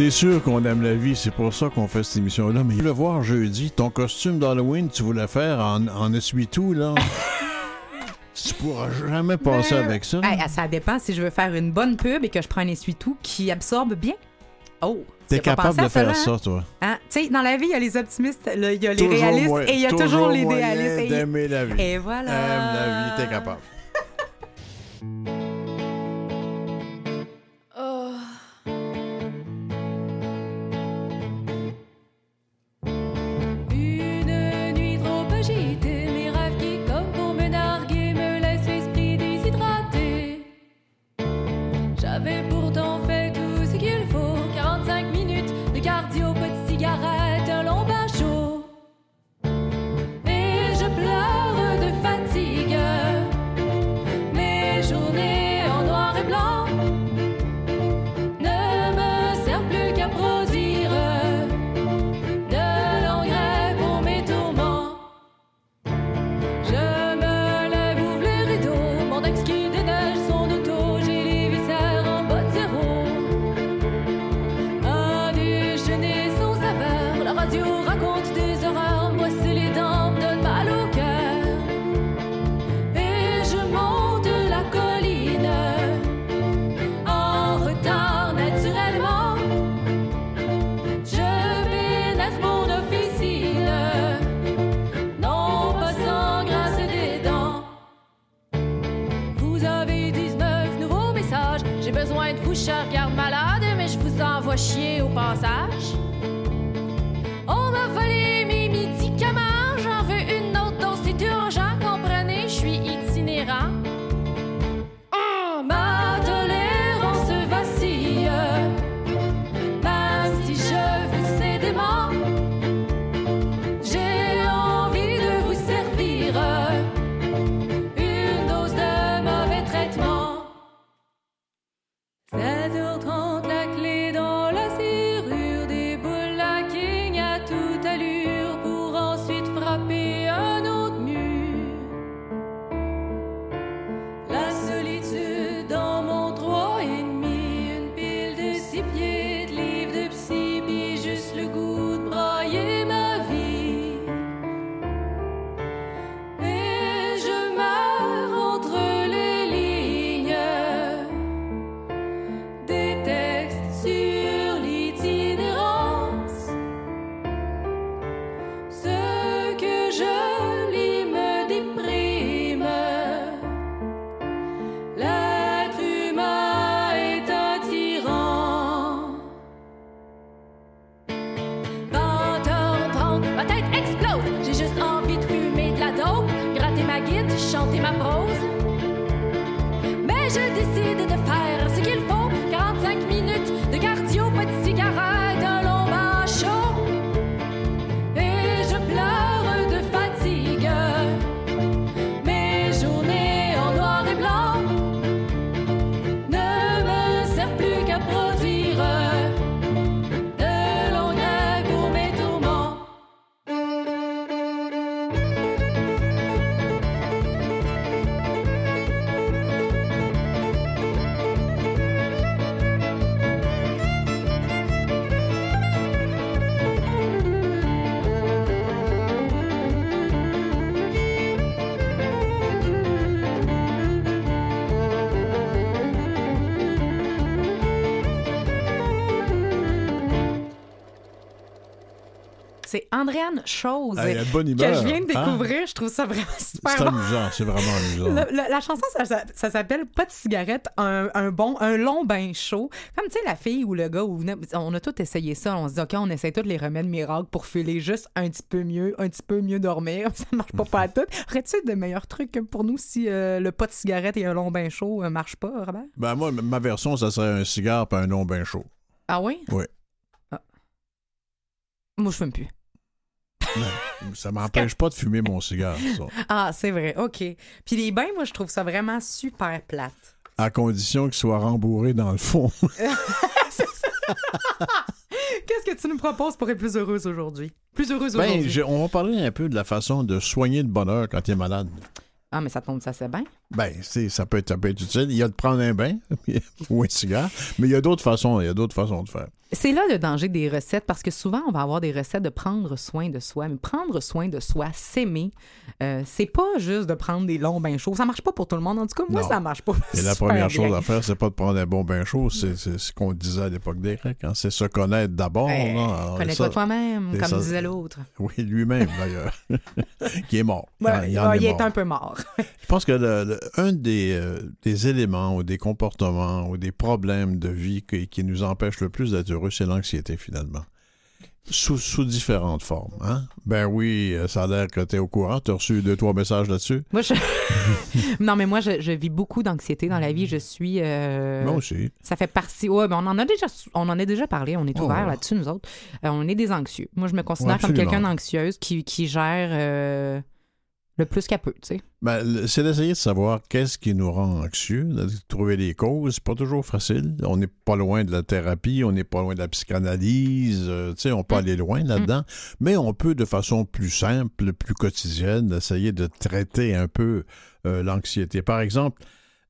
C'est sûr qu'on aime la vie, c'est pour ça qu'on fait cette émission-là. Mais le voir jeudi, ton costume d'Halloween, tu voulais faire en, en essuie-tout, là. tu pourras jamais passer avec ça. Hey, ça dépend si je veux faire une bonne pub et que je prends un essuie-tout qui absorbe bien. Oh! T'es capable de faire là, ça, hein? toi. Hein? Tu sais, dans la vie, il y a les optimistes, il y a les Toujours réalistes moyen- et il y a toujours les idéalistes. Et, la vie. et voilà. Aime la vie, t'es capable. Andréane Chose Hey, que je viens de hein? découvrir. Je trouve ça vraiment super C'est bon. amusant, c'est vraiment amusant. Le- le- la chanson, ça, ça- ça s'appelle Pas de cigarette, un, un bon, un long bain chaud. Comme tu sais, la fille ou le gars, ou, on a tous essayé ça. On se dit, OK, on essaie tous les remèdes miracles pour filer juste un petit peu mieux, un petit peu mieux dormir. Ça marche pas, pas à tout. Aurais-tu de meilleurs trucs pour nous si euh, le pas de cigarette et un long bain chaud euh, marchent pas, Robert? Ben moi, ma version, ça serait un cigare et un nom bien chaud. Ah oui? Oui. Moi, je fume plus. Ça m'empêche pas de fumer mon cigare, ça. Ah, c'est vrai, OK. Puis les bains, moi, je trouve ça vraiment super plate. À condition qu'il soit rembourré dans le fond. Qu'est-ce que tu nous proposes pour être plus heureuse aujourd'hui? Plus heureuse Ben, aujourd'hui? je- on va parler un peu de la façon de soigner le bonheur quand tu es malade. Ah, mais ça tombe, ça c'est bien. Ben, c'est- ça peut, être, ça peut être utile. Il y a de prendre un bain ou un cigare, mais il y a d'autres façons, il y a d'autres façons de faire. C'est là le danger des recettes parce que souvent, on va avoir des recettes de prendre soin de soi. Mais prendre soin de soi, s'aimer, euh, c'est pas juste de prendre des longs bains chauds. Ça marche pas pour tout le monde. En tout cas, moi, Non. ça marche pas. Et la première bien. chose à faire, c'est pas de prendre un bon bain chaud, c'est ce qu'on disait à l'époque des Grecs. hein. C'est se connaître d'abord. Connais-toi toi-même, comme ça. disait l'autre. Oui, lui-même, d'ailleurs. qui est mort. Ouais, Ah, il en est mort. un peu mort. Je pense que le- le- un des, euh, des éléments ou des comportements ou des problèmes de vie qui, qui nous empêchent le plus d'être heureux, c'est l'anxiété, finalement. Sous, sous différentes formes. Hein? Ben oui, euh, ça a l'air que tu es au courant. Tu as reçu deux, trois messages là-dessus? Moi, je... non, mais moi, je, je vis beaucoup d'anxiété dans la vie. Je suis. euh, Moi aussi. Ça fait partie. Ouais, mais on en a déjà, on en a déjà parlé. On est Oh, ouvert là-dessus, nous autres. Euh, on est des anxieux. Moi, je me considère Ouais, comme quelqu'un d'anxieuse qui, qui gère euh, le plus qu'elle peut, tu sais. Ben, c'est d'essayer de savoir qu'est-ce qui nous rend anxieux, de trouver les causes. C'est pas toujours facile. On n'est pas loin de la thérapie, on n'est pas loin de la psychanalyse. euh, tu sais, on peut Mm. aller loin là-dedans, mais on peut de façon plus simple, plus quotidienne, essayer de traiter un peu euh, l'anxiété. Par exemple,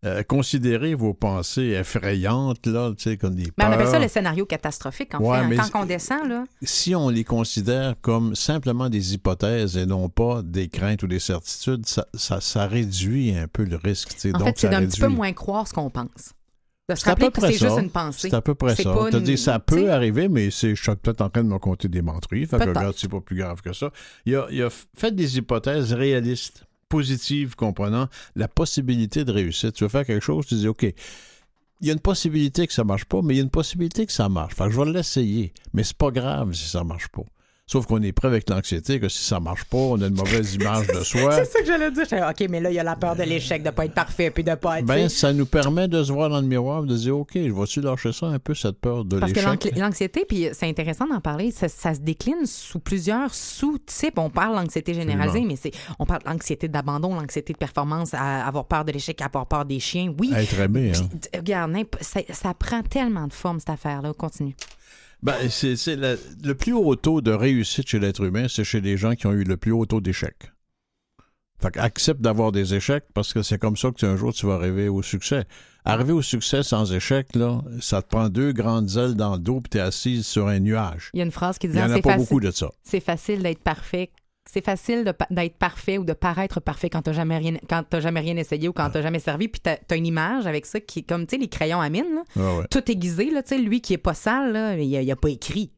euh, considérez vos pensées effrayantes, là, tu sais, comme des Mais on appelle ça le scénario catastrophique, en Ouais, fait. hein. Quand on descend, là. si on les considère comme simplement des hypothèses et non pas des craintes ou des certitudes, ça, ça, ça réduit un peu le risque. tu sais. En Donc, fait, c'est d'un petit peu moins croire ce qu'on pense. De se rappeler que c'est ça. juste une pensée. C'est à peu près ça. une- dit, ça peut arriver, mais je suis peut-être en train de me compter des menteries. Fait que regarde, c'est pas plus grave que ça. Il a, il a fait des hypothèses réalistes, positives, comprenant la possibilité de réussite. Tu veux faire quelque chose, tu dis, OK, il y a une possibilité que ça marche pas, mais il y a une possibilité que ça marche. Fait je vais l'essayer. Mais c'est pas grave si ça marche pas. Sauf qu'on est prêt avec l'anxiété que si ça marche pas, on a une mauvaise image de soi. C'est ça que j'allais dire. OK, mais là, il y a la peur de l'échec, de pas être parfait, puis de pas être. Ben, ça nous permet de se voir dans le miroir de dire, OK, je vais-tu lâcher ça un peu, cette peur de Parce que l'échec? l'anxi- l'anxiété, puis c'est intéressant d'en parler, ça, ça se décline sous plusieurs sous-types. On parle d'anxiété généralisée, mais c'est on parle d'anxiété d'abandon, l'anxiété de performance, à avoir peur de l'échec, avoir peur des chiens. Oui. Être aimé, hein? Puis, regarde, ça prend tellement de forme, cette affaire-là. Continue. Ben, c'est, c'est la- le plus haut taux de réussite chez l'être humain, c'est chez les gens qui ont eu le plus haut taux d'échecs. Fait accepte d'avoir des échecs parce que c'est comme ça que tu, un jour tu vas arriver au succès. Arriver au succès sans échec, là, ça te prend deux grandes ailes dans le dos puis t'es assise sur un nuage. Il y a une phrase qui Il dit n'y en a c'est pas facile, beaucoup de ça. c'est facile d'être parfait. C'est facile d'être parfait ou de paraître parfait quand t'as jamais rien quand t'as jamais rien essayé ou quand t'as jamais servi puis t'as as une image avec ça qui est comme tu sais les crayons à mine là. Ah ouais. tout aiguisé, là, tu sais, lui qui est pas sale, là, il, a, il a pas écrit.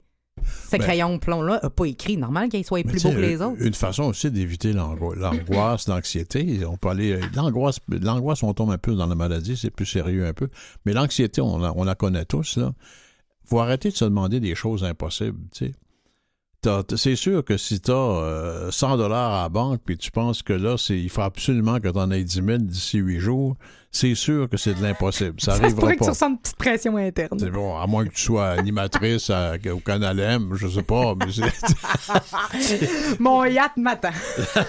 Ce Ben- crayon plomb-là a pas écrit. Normal qu'il soit plus beau que les autres. Une façon aussi d'éviter l'ango- l'angoisse, l'anxiété. On peut aller. L'angoisse, l'angoisse, on tombe un peu dans la maladie, c'est plus sérieux un peu. Mais l'anxiété, on la, on la connaît tous, là. Faut arrêter de se demander des choses impossibles, tu sais. C'est sûr que si tu as 100 dollars à la banque puis tu penses que là, c'est, il faut absolument que tu en aies 10 000 d'ici 8 jours, c'est sûr que c'est de l'impossible. Ça Ça se que tu pas. ressentes une petite pression interne. C'est bon, à moins que tu sois animatrice à- au Canal M, je sais pas, mais c'est, Mon yacht m'attend.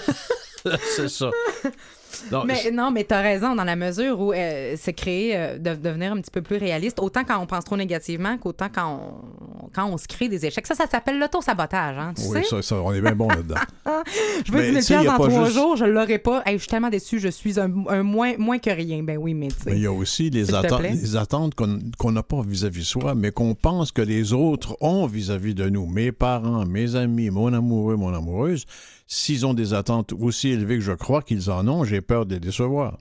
c'est ça. Non, Mais non, mais t'as raison dans la mesure où euh, c'est créer, euh, de devenir un petit peu plus réaliste, autant quand on pense trop négativement qu'autant quand on, quand on se crée des échecs. Ça, ça s'appelle l'auto-sabotage, hein, tu Oui, sais? ça, ça, on est bien bon là-dedans. Je veux mais 10 tu 000 sais, y a piastres en trois juste- jours, je l'aurais pas. Hey, je suis tellement déçu, je suis un, un moins, moins que rien. Ben oui, mais tu Mais il sais. y a aussi les, attentes qu'on qu'on n'a pas vis-à-vis de soi, mais qu'on pense que les autres ont vis-à-vis de nous. Mes parents, mes amis, mon amoureux, mon amoureuse, s'ils ont des attentes aussi élevées que je crois qu'ils en ont, j'ai peur de les décevoir.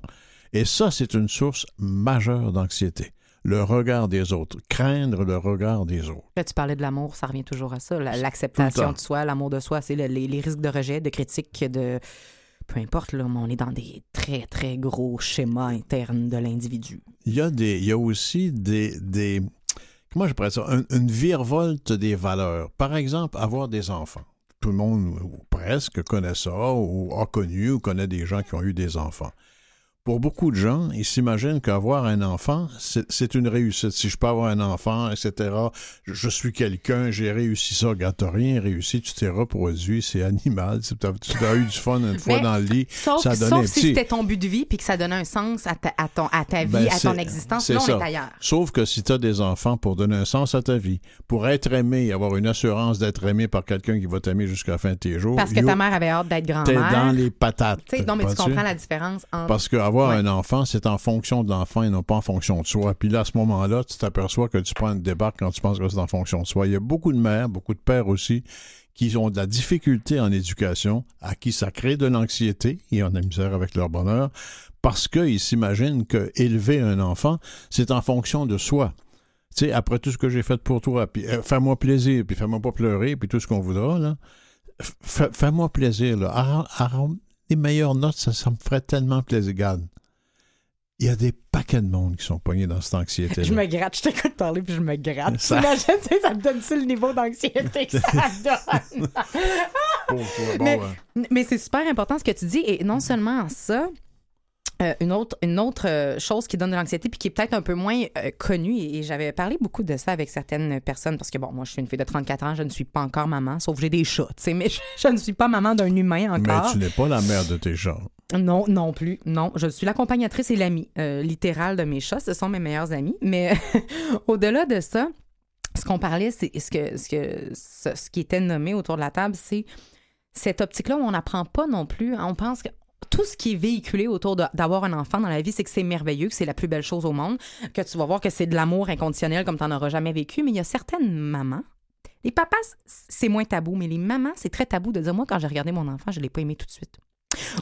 Et ça, c'est une source majeure d'anxiété. Le regard des autres, craindre le regard des autres. Là, tu parlais de l'amour, ça revient toujours à ça. L'acceptation de soi, l'amour de soi, c'est le- les, les risques de rejet, de critique, de. Peu importe, là, mais on est dans des très, très gros schémas internes de l'individu. Il y a, des, il y a aussi des, des comment je pourrais dire ça, Un- une virevolte des valeurs. Par exemple, avoir des enfants. Tout le monde, ou presque, connaît ça, ou a connu, ou connaît des gens qui ont eu des enfants. Pour beaucoup de gens, ils s'imaginent qu'avoir un enfant, c'est une réussite. Si je peux avoir un enfant, etc., je, suis quelqu'un, j'ai réussi ça. Regarde, t'as rien réussi, tu t'es reproduit, c'est animal. Tu as, tu as eu du fun une fois dans le lit. Sauf, ça sauf si c'était ton but de vie puis que ça donnait un sens à ta, à ton, à ta vie, Ben, à ton existence. c'est Là, on ça. est ailleurs. Sauf que si tu as des enfants pour donner un sens à ta vie, pour être aimé, avoir une assurance d'être aimé par quelqu'un qui va t'aimer jusqu'à la fin de tes jours, Parce que yo, ta mère avait hâte d'être t'es grand-mère. dans les patates. Non, mais tu comprends la différence entre. Parce qu'avoir avoir Ouais. un enfant, c'est en fonction de l'enfant et non pas en fonction de soi. Puis là, à ce moment-là, tu t'aperçois que tu prends une débarque quand tu penses que c'est en fonction de soi. Il y a beaucoup de mères, beaucoup de pères aussi, qui ont de la difficulté en éducation, à qui ça crée de l'anxiété et on a misère avec leur bonheur, parce qu'ils s'imaginent que élever un enfant, c'est en fonction de soi. Tu sais, après tout ce que j'ai fait pour toi, puis euh, fais-moi plaisir, puis fais-moi pas pleurer, puis tout ce qu'on voudra, là, fais-moi plaisir, là. Les meilleures notes, ça, ça me ferait tellement plaisir. Regarde, il y a des paquets de monde qui sont pognés dans cette anxiété-là. Je me gratte, je t'écoute parler puis je me gratte. Ça- sais, ça te donne-tu le niveau d'anxiété que ça donne? Bon, Mais c'est super important ce que tu dis. Et non seulement ça, euh, une autre, une autre euh, chose qui donne de l'anxiété puis qui est peut-être un peu moins euh, connue, et, et j'avais parlé beaucoup de ça avec certaines personnes parce que, bon, moi, je suis une fille de 34 ans, je ne suis pas encore maman, sauf que j'ai des chats, tu sais, mais je, je ne suis pas maman d'un humain mais encore. tu n'es pas la mère de tes chats. Non, non plus. Non, je suis l'accompagnatrice et l'amie euh, littérale de mes chats. Ce sont mes meilleurs amis. Mais au-delà de ça, ce qu'on parlait, c'est ce que, ce que ce, ce qui était nommé autour de la table, c'est cette optique-là où on n'apprend pas non plus. On pense que tout ce qui est véhiculé autour d'avoir un enfant dans la vie, c'est que c'est merveilleux, que c'est la plus belle chose au monde, que tu vas voir que c'est de l'amour inconditionnel comme tu n'en auras jamais vécu. Mais il y a certaines mamans. Les papas, c'est moins tabou, mais les mamans, c'est très tabou de dire Moi, quand j'ai regardé mon enfant, je ne l'ai pas aimé tout de suite.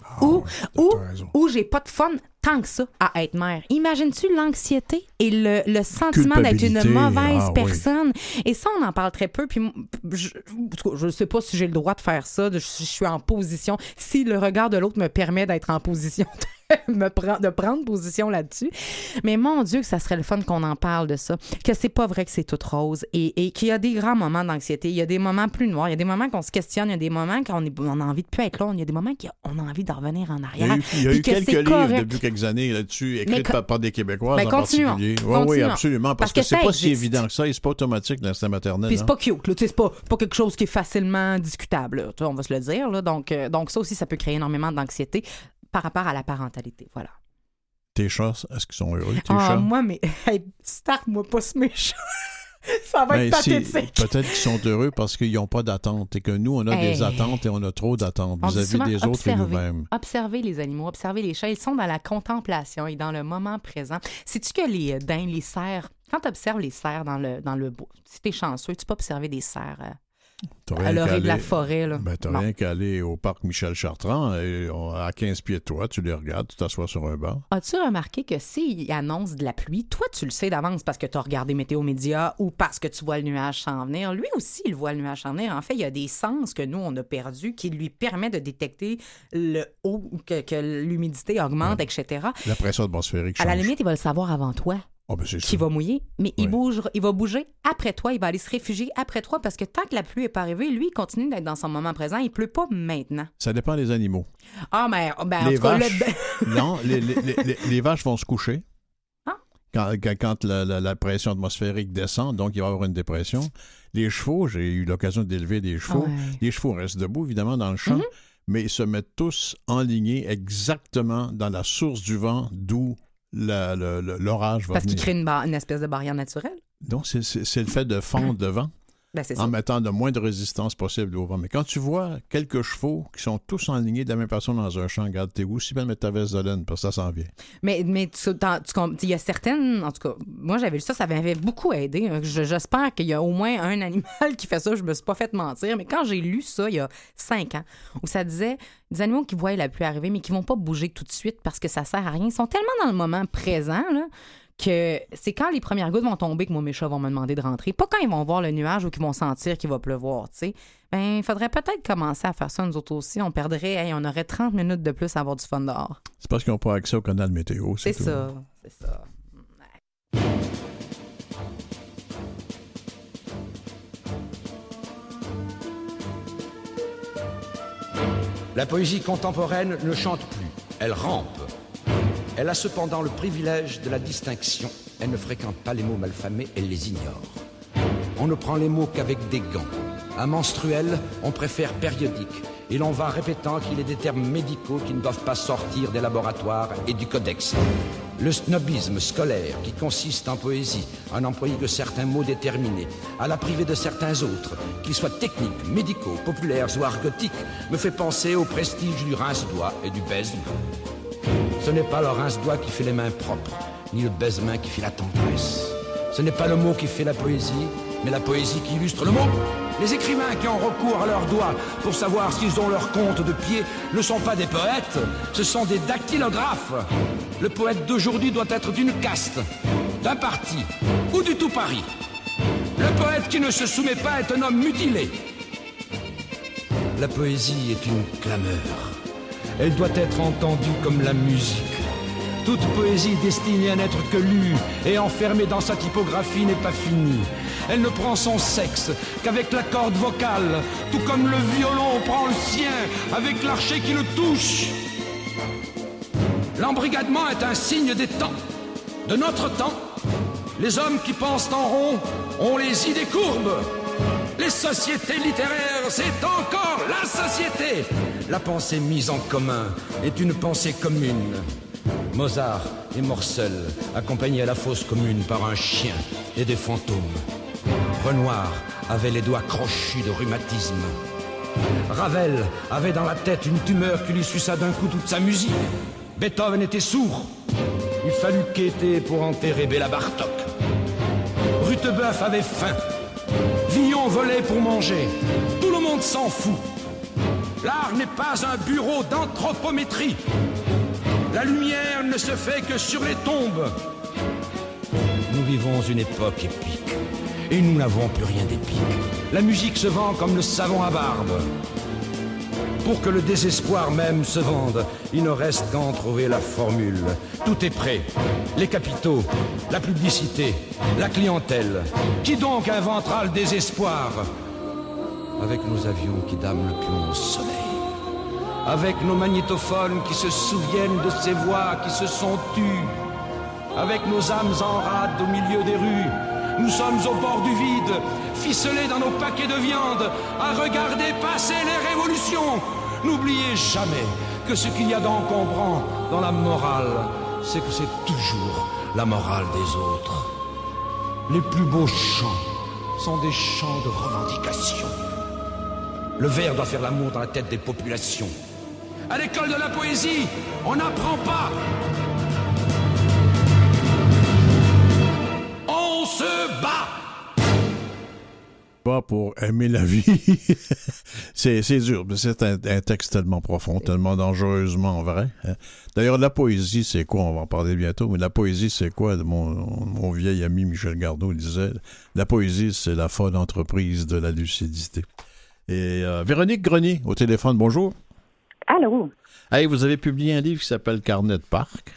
Ah, Ou- ou- où j'ai pas de fun tant que ça à être mère. Imagines-tu l'anxiété et le, le sentiment d'être une mauvaise ah oui. personne? Et ça, on en parle très peu. Puis je, je sais pas si j'ai le droit de faire ça, si je suis en position, si le regard de l'autre me permet d'être en position de, me prendre, de prendre position là-dessus. Mais mon Dieu, que ça serait le fun qu'on en parle de ça. Que c'est pas vrai que c'est tout rose et, et qu'il y a des grands moments d'anxiété. Il y a des moments plus noirs. Il y a des moments qu'on se questionne. Il y a des moments qu'on on a envie de plus être là. Il y a des moments qu'on a envie de revenir en Il y arrière. a eu, il y a eu que quelques livres depuis quelques années là-dessus, co- par, par des Québécoises Ben, en continuons. particulier. Oui, oui, Continuons. absolument. Parce, Parce que, que c'est pas si évident que ça et c'est pas automatique l'instinct maternel. Puis c'est hein. pas cute, là. C'est pas, pas quelque chose qui est facilement discutable, là. On va se le dire. Là. Donc, euh, donc, ça aussi, ça peut créer énormément d'anxiété par rapport à la parentalité. Voilà. Tes chats, est-ce qu'ils sont heureux, tes Ah, chats? moi, mais hey, start-moi pas ce méchant. ça va Ben, être si- pathétique. Peut-être qu'ils sont heureux parce qu'ils n'ont pas d'attente et que nous, on a Hey. des attentes et on a trop d'attentes vis-à-vis des autres et observer. nous-mêmes. Observer les animaux, observer les chats, ils sont dans la contemplation et dans le moment présent. Sais-tu que les daims, les cerfs, quand tu observes les cerfs dans le, dans le bois, si t'es chanceux, tu peux observer des cerfs euh, à l'orée de la forêt. Là. Ben, t'as rien qu'à aller au parc Michel Chartrand et on- à 15 pieds de toi, tu les regardes, tu t'assois sur un banc. As-tu remarqué que s'il annonce de la pluie, toi, tu le sais d'avance parce que tu as regardé Météo Média ou parce que tu vois le nuage s'en venir? Lui aussi, il voit le nuage s'en venir. En fait, il y a des sens que nous, on a perdus qui lui permettent de détecter le haut, que, que l'humidité augmente, etc. La pression atmosphérique À change. la limite, il va le savoir avant toi Ah, ben, qui va mouiller, mais il, bouge, il va bouger après toi, il va aller se réfugier après toi parce que tant que la pluie n'est pas arrivée, lui, il continue d'être dans son moment présent. Il pleut pas maintenant. Ça dépend des animaux. Ah, mais ben, en les tout cas, le- non, les, les- les- les- les vaches vont se coucher. Ah. Quand, la, la- la pression atmosphérique descend, donc il va y avoir une dépression. Les chevaux, j'ai eu l'occasion d'élever des chevaux. Ouais. Les chevaux restent debout, évidemment, dans le champ, Mhm. mais ils se mettent tous en lignée exactement dans la source du vent d'où l'orage va parce qu'il crée une, une espèce de barrière naturelle. Donc, c'est- le fait de fondre le Ben, en mettant le moins de résistance possible au vent. Mais quand tu vois quelques chevaux qui sont tous alignés de la même façon dans un champ, regarde, t'es aussi bien de mettre ta veste de laine, parce que ça s'en vient. Mais, mais tu- il y a certaines, en tout cas, moi j'avais lu ça, ça m'avait beaucoup aidé. hein. Je- J'espère qu'il y a au moins un animal qui fait ça. Je me suis pas fait mentir. Mais quand j'ai lu ça il y a cinq ans, où ça disait des animaux qui voient la pluie arriver, mais qui vont pas bouger tout de suite parce que ça sert à rien, ils sont tellement dans le moment présent, là, que c'est quand les premières gouttes vont tomber que moi, mes chats vont me demander de rentrer. Pas quand ils vont voir le nuage ou qu'ils vont sentir qu'il va pleuvoir, tu sais. Ben, il faudrait peut-être commencer à faire ça nous autres aussi. On perdrait, hey, on aurait 30 minutes de plus à avoir du fun dehors. C'est parce qu'ils n'ont pas accès au canal météo. C'est tout. ça, c'est ça. La poésie contemporaine ne chante plus, elle rampe. Elle a cependant le privilège de la distinction. Elle ne fréquente pas les mots malfamés, elle les ignore. On ne prend les mots qu'avec des gants. Un menstruel, on préfère périodique. Et l'on va répétant qu'il est des termes médicaux qui ne doivent pas sortir des laboratoires et du codex. Le snobisme scolaire qui consiste en poésie à n'employer que certains mots déterminés, à la priver de certains autres, qu'ils soient techniques, médicaux, populaires ou argotiques, me fait penser au prestige du rince-doigt et du baise-doigt. Ce n'est pas le rince-doigt qui fait les mains propres, ni le baise-main qui fait la tendresse. Ce n'est pas le mot qui fait la poésie, mais la poésie qui illustre le mot. Les écrivains qui ont recours à leurs doigts pour savoir s'ils ont leur compte de pied ne sont pas des poètes, ce sont des dactylographes. Le poète d'aujourd'hui doit être d'une caste, d'un parti ou du tout Paris. Le poète qui ne se soumet pas est un homme mutilé. La poésie est une clameur. Elle doit être entendue comme la musique. Toute poésie destinée à n'être que lue et enfermée dans sa typographie n'est pas finie. Elle ne prend son sexe qu'avec la corde vocale, tout comme le violon prend le sien avec l'archet qui le touche. L'embrigadement est un signe des temps, de notre temps. Les hommes qui pensent en rond ont les idées courbes. Les sociétés littéraires, c'est encore la société. La pensée mise en commun est une pensée commune. Mozart et Morcel, accompagnés à la fosse commune par un chien et des fantômes. Renoir avait les doigts crochus de rhumatisme. Ravel avait dans la tête une tumeur qui lui suça d'un coup toute sa musique. Beethoven était sourd. Il fallut quêter pour enterrer Béla Bartok. Rutebeuf avait faim. Villon volait pour manger. Tout le monde s'en fout. L'art n'est pas un bureau d'anthropométrie. La lumière ne se fait que sur les tombes. Nous vivons une époque épique. Et nous n'avons plus rien d'épique. La musique se vend comme le savon à barbe. Pour que le désespoir même se vende, il ne reste qu'à en trouver la formule. Tout est prêt. Les capitaux, la publicité, la clientèle. Qui donc inventera le désespoir? Avec nos avions qui dament le plomb au soleil. Avec nos magnétophones qui se souviennent de ces voix qui se sont tues. Avec nos âmes en rade au milieu des rues. Nous sommes au bord du vide, ficelés dans nos paquets de viande, à regarder passer les révolutions. N'oubliez jamais que ce qu'il y a d'encombrant dans la morale, c'est que c'est toujours la morale des autres. Les plus beaux chants sont des chants de revendication. Le verre doit faire l'amour dans la tête des populations. À l'école de la poésie, on n'apprend pas. On se bat. Pas pour aimer la vie. c'est, dur, mais c'est un, un texte tellement profond, tellement dangereusement vrai. hein. D'ailleurs, la poésie, c'est quoi? On va en parler bientôt, mais la poésie, c'est quoi? Mon, mon vieil ami Michel Gardot disait, la poésie, c'est la folle entreprise de la lucidité. Et euh, Véronique Grenier, au téléphone, bonjour. Allô? Hey, vous avez publié un livre qui s'appelle Carnet de parc.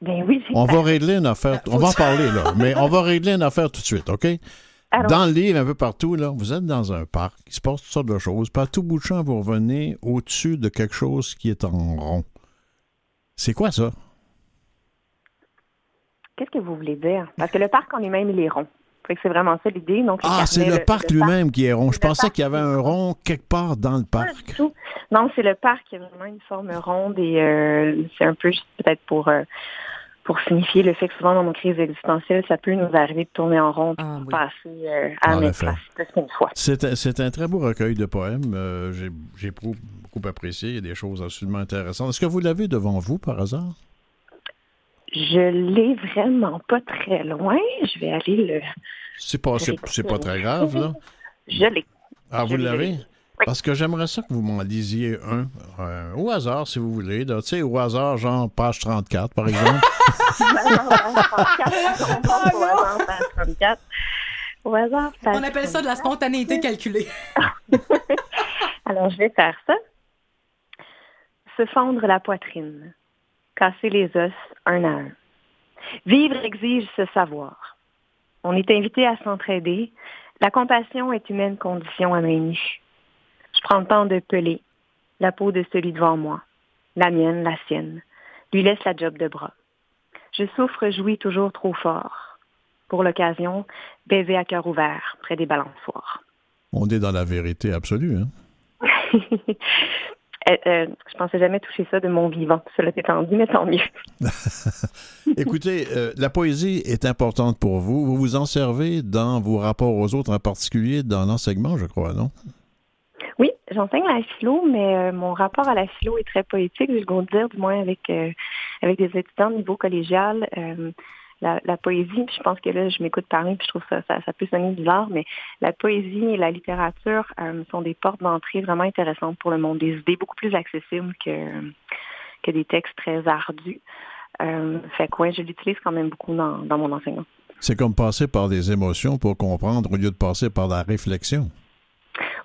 Ben oui, On va régler une affaire, on va en parler là, mais on va régler une affaire tout de suite, OK? Alors- Dans le livre, un peu partout, là, vous êtes dans un parc, il se passe toutes sortes de choses, puis à tout bout de champ, vous revenez au-dessus de quelque chose qui est en rond. C'est quoi ça? Qu'est-ce que vous voulez dire? Parce que le parc en lui-même, il est rond. C'est vraiment ça l'idée. Donc, Ah, c'est le parc lui-même qui est rond. Je pensais parc qu'il y avait un rond quelque part dans le Pas du parc. tout. Non, c'est le parc qui a vraiment une forme ronde et euh, c'est un peu juste peut-être pour euh, pour signifier le fait que souvent dans nos crises existentielles, ça peut nous arriver de tourner en rond Ah, pour oui. passer euh, à qu'une fois. C'est un, c'est un très beau recueil de poèmes. Euh, j'ai, j'ai beaucoup, beaucoup apprécié. Il y a des choses absolument intéressantes. Est-ce que vous l'avez devant vous, par hasard? Je l'ai vraiment pas très loin. Je vais aller le. C'est pas, c'est, pas très grave, là. Je l'ai. Ah, vous l'avez? Oui. Parce que j'aimerais ça que vous m'en lisiez un, euh, au hasard, si vous voulez. Tu sais, au hasard, genre page 34, par exemple. Au hasard, On appelle ça de la spontanéité calculée. Alors, je vais faire ça. Se fendre la poitrine. Casser les os un à un. Vivre exige ce savoir. On est invité à s'entraider. La compassion est humaine condition à main nue. Je prends le temps de peler la peau de celui devant moi. La mienne, la sienne. Lui laisse la job de bras. Je souffre, jouis toujours trop fort. Pour l'occasion, baiser à cœur ouvert près des balançoires. On est dans la vérité absolue. Hein? Euh, euh, je pensais jamais toucher ça de mon vivant. Cela étant dit, mais tant mieux. Écoutez, euh, la poésie est importante pour vous. Vous vous en servez dans vos rapports aux autres, en particulier dans l'enseignement, je crois, non? Oui, j'enseigne la philo, mais euh, mon rapport à la philo est très poétique, je le dire, du moins avec, avec des étudiants de niveau collégial. Euh, la, la, poésie, puis je pense que là, je m'écoute parler, puis je trouve ça, ça, ça, peut sonner bizarre, mais la poésie et la littérature sont des portes d'entrée vraiment intéressantes pour le monde, des idées beaucoup plus accessibles que, que des textes très ardus. fait que ouais, je l'utilise quand même beaucoup dans, dans mon enseignement. C'est comme passer par des émotions pour comprendre au lieu de passer par la réflexion.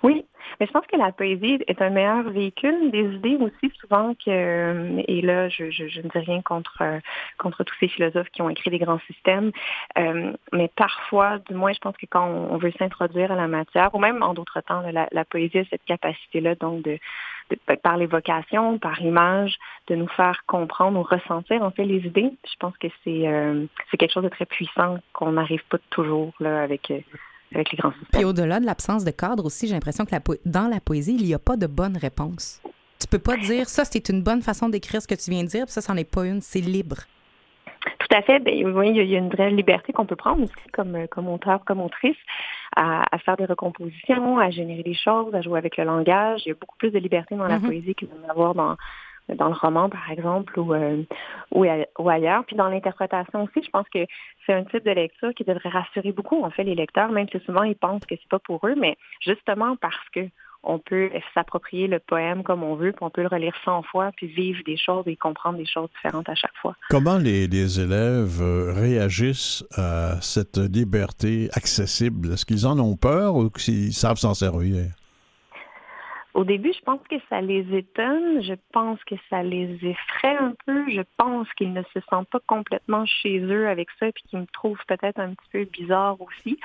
Oui, mais je pense que la poésie est un meilleur véhicule des idées aussi souvent que, et là, je, je, je ne dis rien contre, contre tous ces philosophes qui ont écrit des grands systèmes, euh, mais parfois, du moins, je pense que quand on, veut s'introduire à la matière, ou même en d'autres temps, la, la, poésie a cette capacité-là, donc de, de, par l'évocation, par l'image, de nous faire comprendre ou ressentir en fait les idées. Je pense que c'est euh, c'est quelque chose de très puissant qu'on n'arrive pas toujours là avec euh, avec les grands systèmes. Puis au-delà de l'absence de cadre aussi, j'ai l'impression que la dans la poésie, il n'y a pas de bonne réponse. Tu peux pas dire ça, c'est une bonne façon d'écrire ce que tu viens de dire, puis ça, c'en est pas une, c'est libre. Tout à fait. Ben, oui, il y a une vraie liberté qu'on peut prendre aussi comme, comme auteur, comme autrice, à, à, faire des recompositions, à générer des choses, à jouer avec le langage. Il y a beaucoup plus de liberté dans la mm-hmm. poésie qu'il va y avoir dans, dans le roman, par exemple, ou, euh, ou, ailleurs. Puis dans l'interprétation aussi, je pense que c'est un type de lecture qui devrait rassurer beaucoup, en fait, les lecteurs, même si souvent ils pensent que c'est pas pour eux, mais justement parce que on peut s'approprier le poème comme on veut, puis on peut le relire 100 fois, puis vivre des choses et comprendre des choses différentes à chaque fois. Comment les, les élèves euh, réagissent à cette liberté accessible? Est-ce qu'ils en ont peur ou qu'ils savent s'en servir? Au début, je pense que ça les étonne, je pense que ça les effraie un peu, je pense qu'ils ne se sentent pas complètement chez eux avec ça, puis qu'ils me trouvent peut-être un petit peu bizarre aussi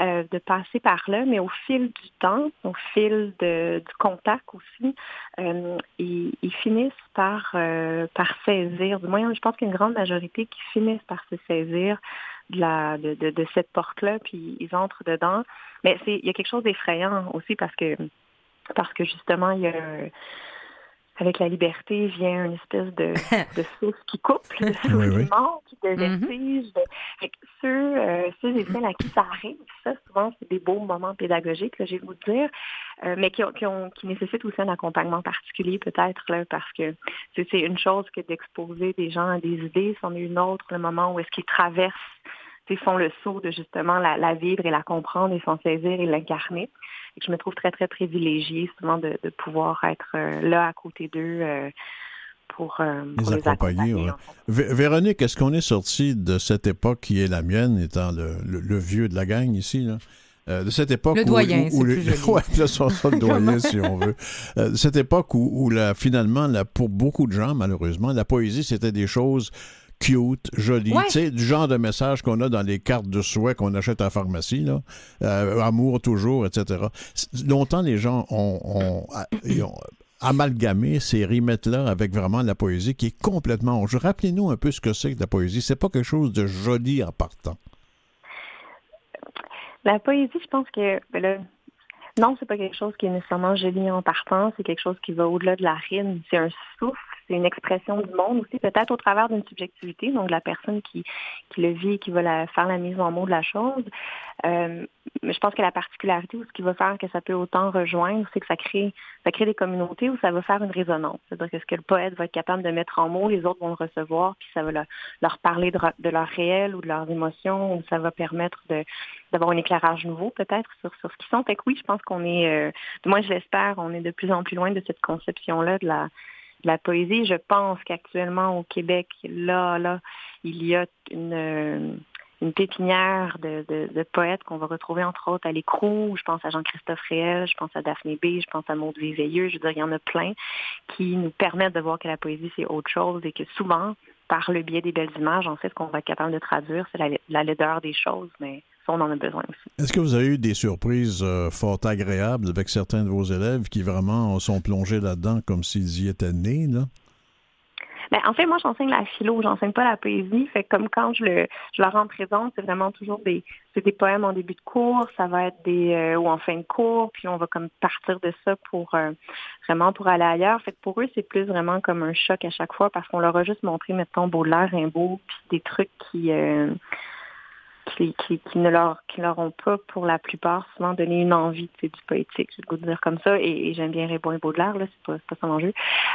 euh, de passer par là, mais au fil du temps, au fil de, du contact aussi, euh, ils, ils, finissent par, euh, par saisir, du moins je pense qu'il y a une grande majorité qui finissent par se saisir de, la, de, de, de cette porte-là, puis ils entrent dedans. Mais c'est il y a quelque chose d'effrayant aussi parce que parce que justement, il y a avec la liberté vient une espèce de, de souffle qui coupe, de souffle qui manque, de vertige. De... ceux, euh, ceux et celles à qui ça arrive, ça, souvent, c'est des beaux moments pédagogiques, vais vous dire, euh, mais qui, qui, ont, qui nécessitent aussi un accompagnement particulier, peut-être, parce que c'est une chose que d'exposer des gens à des idées, c'en est une autre, le moment où est-ce qu'ils traversent font le saut de justement la, la vivre et la comprendre et s'en saisir et l'incarner. Et je me trouve très, très privilégiée souvent de, de pouvoir être euh, là à côté d'eux. Euh, pour, euh, les, accompagner. Véronique, est-ce qu'on est sorti de cette époque qui est la mienne, étant le, le, vieux de la gang ici, là? de cette époque le doyen, où, où, ouais, là, ça, ça, le doyen, si on veut. Euh, cette époque où, où la, finalement, la, pour beaucoup de gens, malheureusement, la poésie, c'était des choses cute, joli, tu sais, du genre de message qu'on a dans les cartes de souhait qu'on achète à la pharmacie, là. Euh, amour toujours, etc. Longtemps, les gens ont, amalgamé ces rimettes-là avec vraiment la poésie qui est complètement... Rappelez-nous un peu ce que c'est que la poésie. C'est pas quelque chose de joli en partant. La poésie, je pense que ben là, non, c'est pas quelque chose qui est nécessairement joli en partant, c'est quelque chose qui va au-delà de la rime. C'est un souffle c'est une expression du monde aussi, peut-être au travers d'une subjectivité, donc la personne qui, qui le vit et qui va la, faire la mise en mots de la chose. Euh, mais je pense que la particularité ou ce qui va faire que ça peut autant rejoindre, c'est que ça crée, ça crée des communautés où ça va faire une résonance. C'est-à-dire que ce que le poète va être capable de mettre en mots, les autres vont le recevoir, puis ça va leur, parler de, de, leur réel ou de leurs émotions, ou ça va permettre de d'avoir un éclairage nouveau peut-être sur, sur ce qu'ils sont. Fait que oui, je pense qu'on est, euh, du moins je l'espère, on est de plus en plus loin de cette conception-là de la la poésie. Je pense qu'actuellement au Québec, là, là, il y a une, euh, pépinière de, de, poètes qu'on va retrouver entre autres à l'écrou. Je pense à Jean-Christophe Réel, je pense à Daphné B, je pense à Maud Veilleux. Je veux dire, il y en a plein qui nous permettent de voir que la poésie, c'est autre chose et que souvent, par le biais des belles images, en fait, ce qu'on va être capable de traduire, c'est la, la laideur des choses, mais on en a besoin aussi. Est-ce que vous avez eu des surprises euh, fort agréables avec certains de vos élèves qui vraiment sont plongés là-dedans comme s'ils y étaient nés, là? Ben, en fait, moi, j'enseigne la philo, j'enseigne pas la poésie. Fait comme quand je le, je leur en présente, c'est vraiment toujours des, c'est des poèmes en début de cours, ça va être des, euh, ou en fin de cours, puis on va comme partir de ça pour euh, vraiment pour aller ailleurs. Fait que pour eux, c'est plus vraiment comme un choc à chaque fois parce qu'on leur a juste montré, mettons, Baudelaire, Rimbaud, puis des trucs qui, qui, qui, qui ne leur qui leur ont pas pour la plupart souvent donné une envie tu sais, du poétique, je vais dire comme ça, et, et j'aime bien Raymond et Baudelaire, là, c'est pas, pas son enjeu.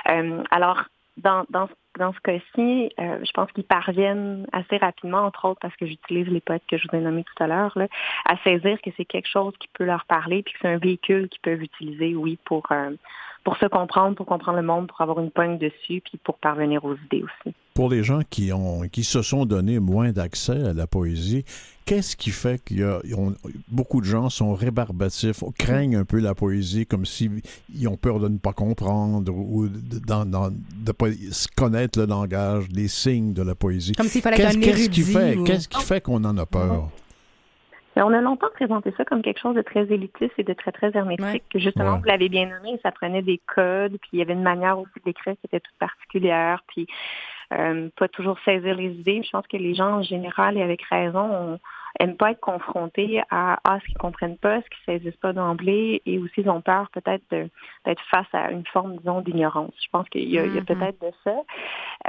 Euh, alors, dans, dans, dans ce cas-ci, euh, je pense qu'ils parviennent assez rapidement, entre autres parce que j'utilise les poètes que je vous ai nommés tout à l'heure, à saisir que c'est quelque chose qui peut leur parler, puis que c'est un véhicule qu'ils peuvent utiliser, oui, pour euh, pour se comprendre, pour comprendre le monde, pour avoir une poigne dessus, puis pour parvenir aux idées aussi. Pour les gens qui ont qui se sont donné moins d'accès à la poésie, qu'est-ce qui fait qu'il y ont- beaucoup de gens sont rébarbatifs, craignent un peu la poésie comme s'ils ils ont peur de ne pas comprendre ou de, dans- dans- de pas connaître le langage, les signes de la poésie. Comme s'il fallait Qu'est-ce qu'est-ce qui érudit fait ou- qu'est-ce qui fait qu'on en a peur? On a longtemps présenté ça comme quelque chose de très élitiste et de très, très hermétique. Ouais. Justement, Ouais. vous l'avez bien nommé, ça prenait des codes, puis il y avait une manière aussi d'écrire qui était toute particulière, puis euh, pas toujours saisir les idées. Je pense que les gens, en général, et avec raison, on, aiment pas être confrontés à, à ce qu'ils comprennent pas, ce qu'ils saisissent pas d'emblée, et aussi ils ont peur peut-être d'être face à une forme, disons, d'ignorance. Je pense qu'il y a, Mhm. peut-être de ça.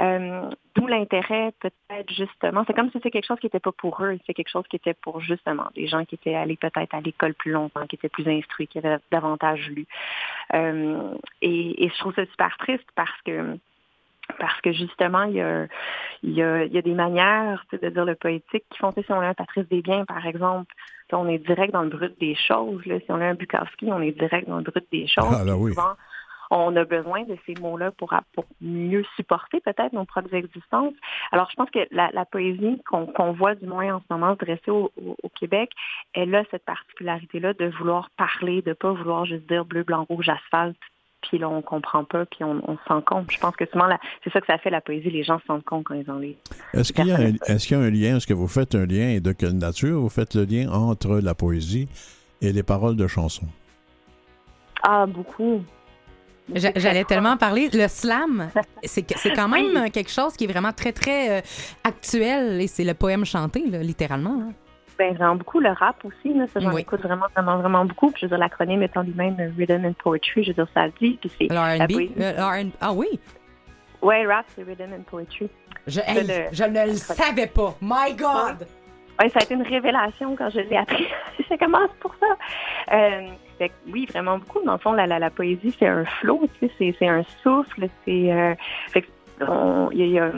Euh, D'où l'intérêt, peut-être justement, c'est comme si c'est quelque chose qui n'était pas pour eux, c'est quelque chose qui était pour justement des gens qui étaient allés peut-être à l'école plus longtemps, qui étaient plus instruits, qui avaient davantage lu. Euh, et, et je trouve ça super triste parce que parce que justement, il y a, il y a, il y a des manières de dire le poétique qui font, si on a un Patrice Desbiens, par exemple, on est direct dans le brut des choses. Là. Si on a un Bukowski, on est direct dans le brut des choses. Ah, là, Puis oui. Souvent, on a besoin de ces mots-là pour, pour mieux supporter peut-être nos propres existences. Alors, je pense que la, la poésie qu'on qu'on voit du moins en ce moment se dresser au, au- au Québec, elle a cette particularité-là de vouloir parler, de pas vouloir juste dire bleu, blanc, rouge, asphalte, puis là, on comprend pas, puis on, on se rend compte. Je pense que souvent, la- c'est ça que ça fait la poésie, les gens se rendent compte quand ils en lisent. Est-ce qu'il y a un, est-ce qu'il y a un lien est-ce que vous faites un lien et de quelle nature vous faites le lien entre la poésie et les paroles de chansons? Ah, beaucoup. J'a- J'allais tellement parler. Le slam, c'est quand même quelque chose qui est vraiment très, très euh, actuel et c'est le poème chanté, là, littéralement. hein. Ben, vraiment beaucoup. Le rap aussi, là, ça, j'en Oui. écoute vraiment, vraiment, vraiment beaucoup. Puis, je veux dire, l'acronyme étant lui-même euh, Rhythm and Poetry, je veux dire, ça le dit. Puis, c'est R&B. Ah oui, Ouais, rap, c'est Rhythm and Poetry. je, le- je ne le savais pas. My God! Ouais, ça a été une révélation quand je l'ai appris. je commence pour ça. Euh, fait oui, vraiment beaucoup. Dans le fond, la, la, la poésie, c'est un flot, tu sais, c'est, un souffle. C'est, euh, fait il y a-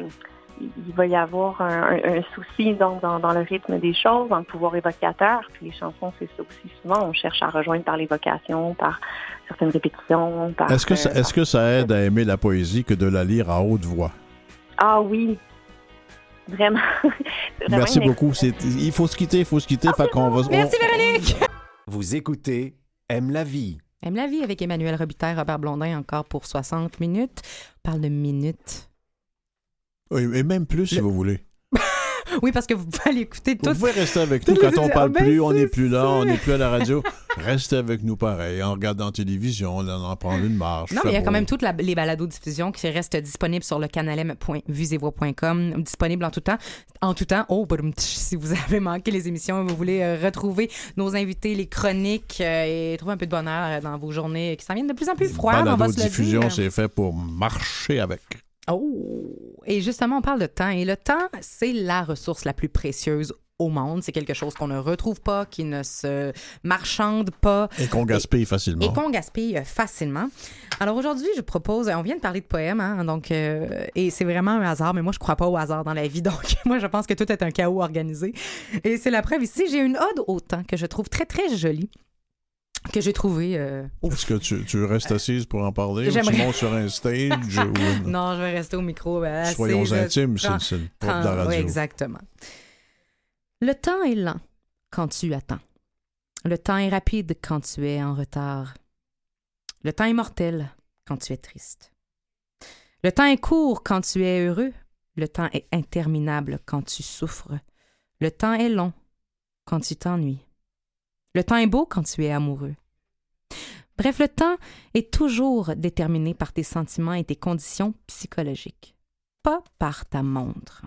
il va y avoir un, un- un souci donc dans, dans le rythme des choses, dans le pouvoir évocateur. Puis les chansons, c'est ça aussi. Souvent, on cherche à rejoindre par l'évocation, par certaines répétitions. Par, Est-ce que, ça, euh, est-ce que ça aide à aimer la poésie que de la lire à haute voix? Ah oui, vraiment. Merci beaucoup. C'est- il faut se quitter, il faut se quitter. fait qu'on va, on- Merci Véronique! Vous écoutez Aime la vie. Aime la vie avec Emmanuel Robitaille, Robert Blondin, encore pour 60 minutes. On parle de minutes. Et même plus si vous voulez. Oui, parce que vous pouvez aller écouter Vous tout. pouvez rester avec nous quand on auditeurs. parle Ben, plus, on n'est plus là, on n'est plus à la radio. Restez avec nous pareil, en regardant la télévision, en en prendre une marche. Non, mais il y a quand même toutes la- les balados-diffusions qui restent disponibles sur le canalem.vusevoix.com, disponibles en tout temps. En tout temps, oh, si vous avez manqué les émissions et vous voulez euh, retrouver nos invités, les chroniques euh, et trouver un peu de bonheur euh, dans vos journées qui s'en viennent de plus en plus froides, on Balado-diffusion, c'est fait pour marcher avec. Oh! Et justement, on parle de temps. Et le temps, c'est la ressource la plus précieuse au monde. C'est quelque chose qu'on ne retrouve pas, qui ne se marchande pas Et qu'on gaspille facilement. et qu'on gaspille euh, facilement. Alors aujourd'hui, je propose, on vient de parler de poèmes, hein, donc euh, et c'est vraiment un hasard, mais moi je crois pas au hasard dans la vie, donc moi je pense que tout est un chaos organisé. Et c'est la preuve ici. J'ai une ode au temps que je trouve très très jolie, que j'ai trouvée. euh, Est-ce que tu, tu restes assise pour en parler ou tu montes sur un stage ou Non, je vais rester au micro. ben, soyons intimes, c'est le de la radio. oui, exactement. Le temps est lent quand tu attends. Le temps est rapide quand tu es en retard. Le temps est mortel quand tu es triste. Le temps est court quand tu es heureux. Le temps est interminable quand tu souffres. Le temps est long quand tu t'ennuies. Le temps est beau quand tu es amoureux. Bref, le temps est toujours déterminé par tes sentiments et tes conditions psychologiques, pas par ta montre.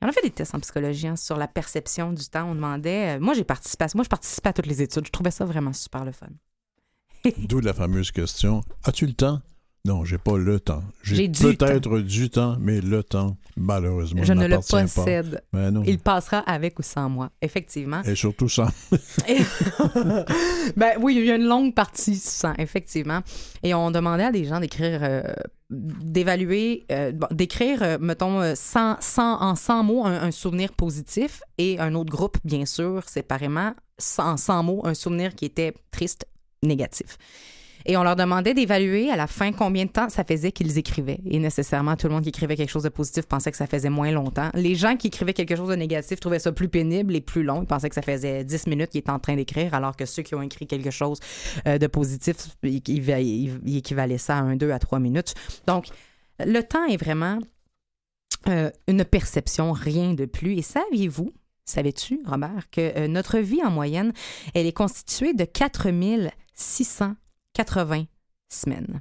On a fait des tests en psychologie hein, sur la perception du temps. On demandait. euh, moi, j'ai participé. À, moi, je participais à toutes les études. Je trouvais ça vraiment super le fun. D'où la fameuse question As-tu le temps? Non, j'ai pas le temps. J'ai peut-être du temps, mais le temps, malheureusement, Je ne le pas. possède. Mais non. Il passera avec ou sans moi, effectivement. Et surtout. Et- ben oui, il y a une longue partie sans, effectivement. Et on demandait à des gens d'écrire, euh, d'évaluer, euh, bon, d'écrire, euh, mettons, 100, 100 en 100 mots, un, un souvenir positif et un autre groupe, bien sûr, séparément, 100, en 100 mots, un souvenir qui était triste, négatif. Et on leur demandait d'évaluer à la fin combien de temps ça faisait qu'ils écrivaient. Et nécessairement, tout le monde qui écrivait quelque chose de positif pensait que ça faisait moins longtemps. Les gens qui écrivaient quelque chose de négatif trouvaient ça plus pénible et plus long. Ils pensaient que ça faisait 10 minutes qu'ils étaient en train d'écrire, alors que ceux qui ont écrit quelque chose euh, de positif, ils, équivalaient ça à 1, 2 à 3 minutes. Donc, le temps est vraiment euh, une perception, rien de plus. Et saviez-vous, savais-tu, Robert, que euh, notre vie en moyenne, elle est constituée de 4680 semaines.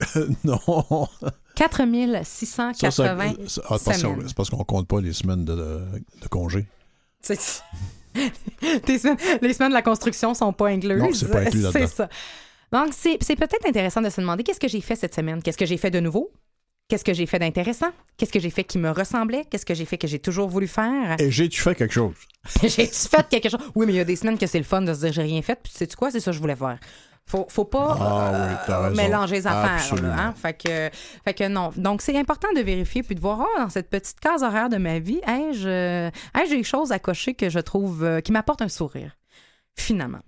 non. Ça, 4680 ça- ça- ah, parce qu'on- semaines. c'est parce qu'on compte pas les semaines de, de congé. Semaines- les semaines de la construction sont pas incluses. Non, c'est pas inclus. C'est ça. Donc, c'est c'est peut-être intéressant de se demander qu'est-ce que j'ai fait cette semaine? Qu'est-ce que j'ai fait de nouveau? Qu'est-ce que j'ai fait d'intéressant? Qu'est-ce que j'ai fait qui me ressemblait? Qu'est-ce que j'ai fait que j'ai toujours voulu faire? Et j'ai-tu fait quelque chose? J'ai-tu fait quelque chose? Oui, mais il y a des semaines que c'est le fun de se dire j'ai rien fait, puis sais-tu quoi? C'est ça que je voulais faire. Faut, faut pas Ah euh, oui, mélanger les affaires. Là, hein? fait, que, fait que non. Donc, c'est important de vérifier puis de voir, ah, dans cette petite case horaire de ma vie, ai-je ai-je des choses à cocher que je trouve euh, qui m'apportent un sourire, finalement.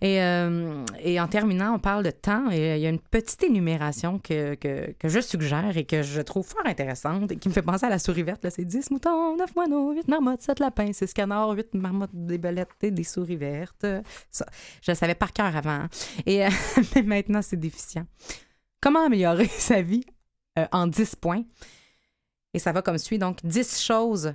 Et, euh, et en terminant, on parle de temps et euh, il y a une petite énumération que, que, que je suggère et que je trouve fort intéressante et qui me fait penser à la souris verte. C'est 10 moutons, 9 moineaux, 8 marmottes, 7 lapins, 6 canards, 8 marmottes, des belettes et des souris vertes. Ça, je le savais par cœur avant. Et euh, mais maintenant, c'est déficient. Comment améliorer sa vie euh, en 10 points? Et ça va comme suit. Donc, 10 choses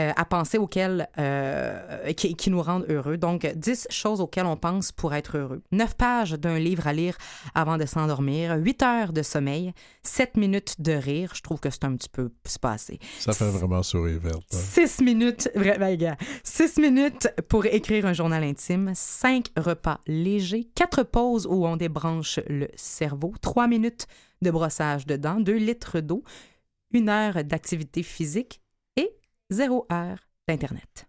euh, à penser auxquelles, euh, qui, qui nous rendent heureux. Donc, 10 choses auxquelles on pense pour être heureux. 9 pages d'un livre à lire avant de s'endormir. 8 heures de sommeil. 7 minutes de rire. Je trouve que c'est un petit peu c'est pas assez. Ça fait vraiment sourire verte. hein. 6 minutes, vraiment, gars. 6 minutes pour écrire un journal intime, 5 repas légers, 4 pauses où on débranche le cerveau, 3 minutes de brossage de dents, 2 litres d'eau, 1 heure d'activité physique 0 heure d'Internet.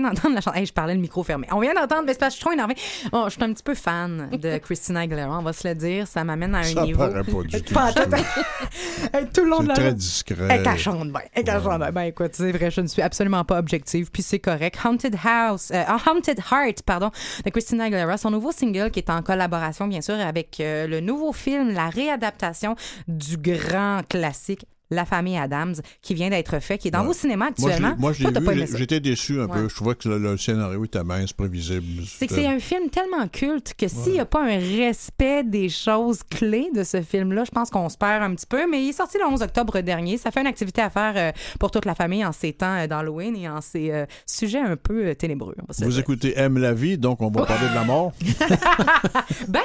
Vient d'entendre la chanson. Hey, je parlais le micro fermé. On vient d'entendre, mais c'est parce que je suis trop énervée. Bon, je suis un petit peu fan de Christina Aguilera, on va se le dire. Ça m'amène à un Ça niveau. paraît pas du tout. Tout. Le long de la très discret. Elle cachante bien. Elle cachante bien. Ben écoute, c'est vrai, je ne suis absolument pas objective, puis c'est correct. Haunted House, euh, Haunted Heart, pardon, de Christina Aguilera, son nouveau single qui est en collaboration, bien sûr, avec euh, le nouveau film, la réadaptation du grand classique La famille Adams, qui vient d'être fait, qui est dans Ouais. vos cinémas actuellement. moi, je l'ai j'étais déçu un peu. Je trouvais que le, le scénario était mince, prévisible. C'est que c'est un film tellement culte que s'il n'y a pas un respect des choses clés de ce film-là, je pense qu'on se perd un petit peu. Mais il est sorti le 11 octobre dernier. Ça fait une activité à faire euh, pour toute la famille en ces temps euh, d'Halloween et en ces euh, sujets un peu ténébreux. Vous écoutez Aime la vie, donc on va parler de la mort. Ben,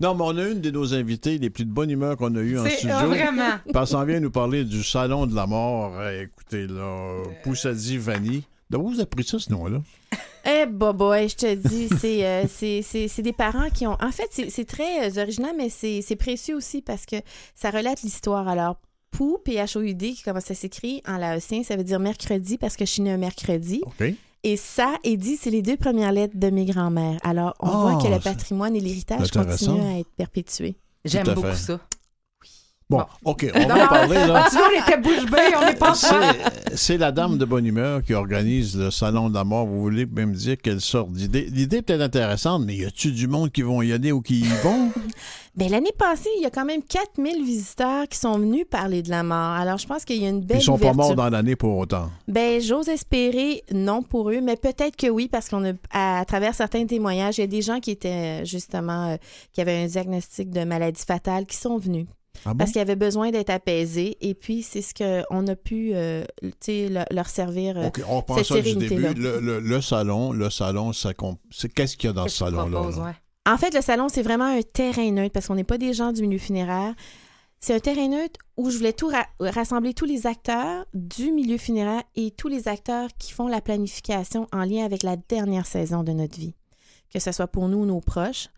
Non, mais on a une de nos invités, les plus de bonne humeur qu'on a eu en c'est studio. euh, vraiment. Parce qu'on vient nous parler du Salon de la mort. Euh, écoutez, là, Poussadi Vanny. De où vous avez pris ça, ce nom-là? Eh, bobo, je te dis, c'est, euh, c'est, c'est, c'est des parents qui ont. En fait, c'est, c'est très euh, original, mais c'est, c'est précieux aussi parce que ça relate l'histoire. Alors, POU, P-H-O-U-D, qui commence à s'écrire en laotien, ça veut dire mercredi parce que je suis née un mercredi. OK. Et ça, et dit, c'est les deux premières lettres de mes grands-mères. Alors, on Ah, voit que le patrimoine et l'héritage continuent à être perpétués. J'aime beaucoup ça. Bon, Bon. OK, on va en parler, là. Tu vois, on était bouche bée, on est pas C'est- C'est la dame de bonne humeur qui organise le salon de la mort. Vous voulez même dire quelle sorte d'idée? L'idée est peut-être intéressante, mais y a-tu du monde qui vont y aller ou qui y vont? Ben, l'année passée, il y a quand même 4000 visiteurs qui sont venus parler de la mort. Alors, je pense qu'il y a une belle Ils sont pas morts dans l'année pour autant. Ben, j'ose espérer non pour eux, mais peut-être que oui, parce qu'on a, à, à travers certains témoignages, il y a des gens qui étaient justement, euh, qui avaient un diagnostic de maladie fatale, qui sont venus Ah bon? parce qu'ils avaient besoin d'être apaisés. Et puis, c'est ce qu'on a pu, euh, le- leur servir. euh, on reprend cette ça du début. Le, le- le salon, le salon, ça comp- c'est qu'est-ce qu'il y a dans ce salon-là? ouais. En fait, le salon, c'est vraiment un terrain neutre parce qu'on n'est pas des gens du milieu funéraire. C'est un terrain neutre où je voulais tout ra- rassembler tous les acteurs du milieu funéraire et tous les acteurs qui font la planification en lien avec la dernière saison de notre vie, que ce soit pour nous ou nos proches.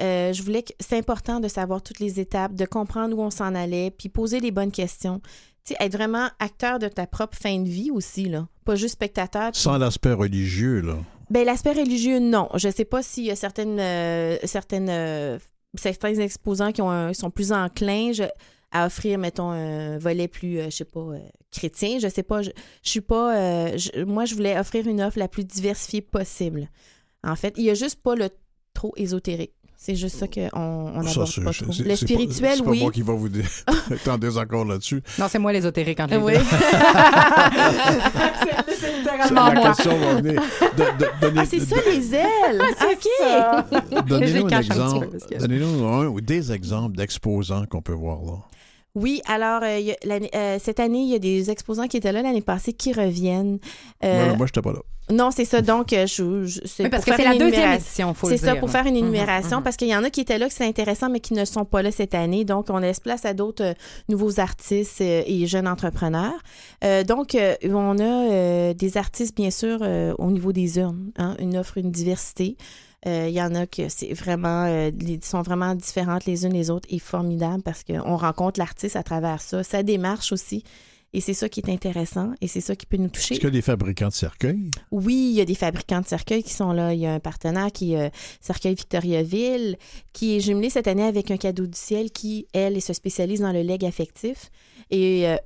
Euh, je voulais que c'est important de savoir toutes les étapes, de comprendre où on s'en allait, puis poser les bonnes questions. Tu sais, être vraiment acteur de ta propre fin de vie aussi, là. Pas juste spectateur. puis- Sans l'aspect religieux, là. ben, l'aspect religieux, non. Je sais pas s'il y a certaines, euh, certaines, euh, certains exposants qui ont un- sont plus enclins je- à offrir, mettons, un volet plus, je sais pas, chrétien. Je sais pas. Je, je suis pas. je- moi, je voulais offrir une offre la plus diversifiée possible. En fait, il y a juste pas le trop ésotérique. C'est juste ça qu'on on Ça, aborde c'est- pas c'est- trop. c'est- Le c'est pas- spirituel, C'est pas oui. moi qui va vous dire. être en désaccord là-dessus. Non, c'est moi l'ésotérique les Oui. c'est C'est- littéralement La moi. question va venir. De- de- donnez- Ah, c'est ça, les ailes! OK! Je Donnez-nous un exemple. Donnez-nous un ou des exemples d'exposants qu'on peut voir là. Oui, alors euh, y a- euh, cette année, il y a des exposants qui étaient là l'année passée qui reviennent. Euh, Moi, moi, j'étais pas là. Non, c'est ça. Donc, je, je- c'est Oui, parce pour que c'est la deuxième édition, faut C'est ça, pour faire une Mhm, énumération, mhm. parce qu'il y en a qui étaient là, que c'est intéressant, mais qui ne sont pas là cette année. Donc, on laisse place à d'autres euh, nouveaux artistes euh, et jeunes entrepreneurs. Euh, donc, euh, on a euh, des artistes, bien sûr, euh, au niveau des urnes. hein, une offre, une diversité. Euh, Il y en a que c'est vraiment, euh, les, sont vraiment différentes les unes les autres et formidables parce qu'on rencontre l'artiste à travers ça. Sa démarche aussi. Et c'est ça qui est intéressant et c'est ça qui peut nous toucher. Est-ce qu'il y a des fabricants de cercueils? Oui, il y a des fabricants de cercueils qui sont là. Il y a un partenaire qui est euh, Cercueil Victoriaville, qui est jumelé cette année avec un cadeau du ciel qui, elle, se spécialise dans le leg affectif. Et, euh,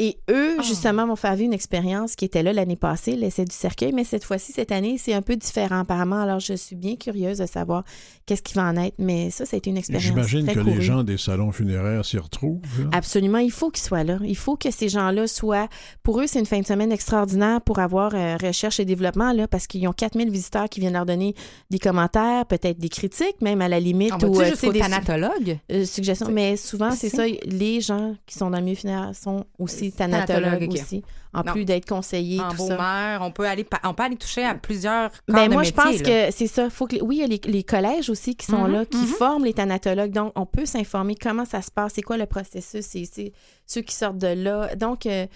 et eux, Ah. justement, vont faire vivre une expérience qui était là l'année passée, l'essai du cercueil, mais cette fois-ci, cette année, c'est un peu différent apparemment. Alors, je suis bien curieuse de savoir qu'est-ce qui va en être, mais ça, ça a été une expérience J'imagine que les gens des salons funéraires s'y retrouvent. là. Absolument, il faut qu'ils soient là. Il faut que ces gens-là soient. Pour eux, c'est une fin de semaine extraordinaire pour avoir euh, recherche et développement, là, parce qu'ils ont 4000 visiteurs qui viennent leur donner des commentaires, peut-être des critiques, même à la limite. On ou euh, jusqu'au euh, suggestions. Mais souvent, c'est ça. Les gens qui sont dans le milieu funéraire sont aussi aussi, thanatologue aussi. En Non. plus d'être conseiller, En tout ça. on peut aller on peut aller toucher à plusieurs corps Ben de moi, je pense là. que c'est ça. Faut que, oui, il y a les, les collèges aussi qui sont Mhm, là, qui mhm. forment les thanatologues. Donc, on peut s'informer comment ça se passe, c'est quoi le processus, c'est c'est ceux qui sortent de là. Donc, euh,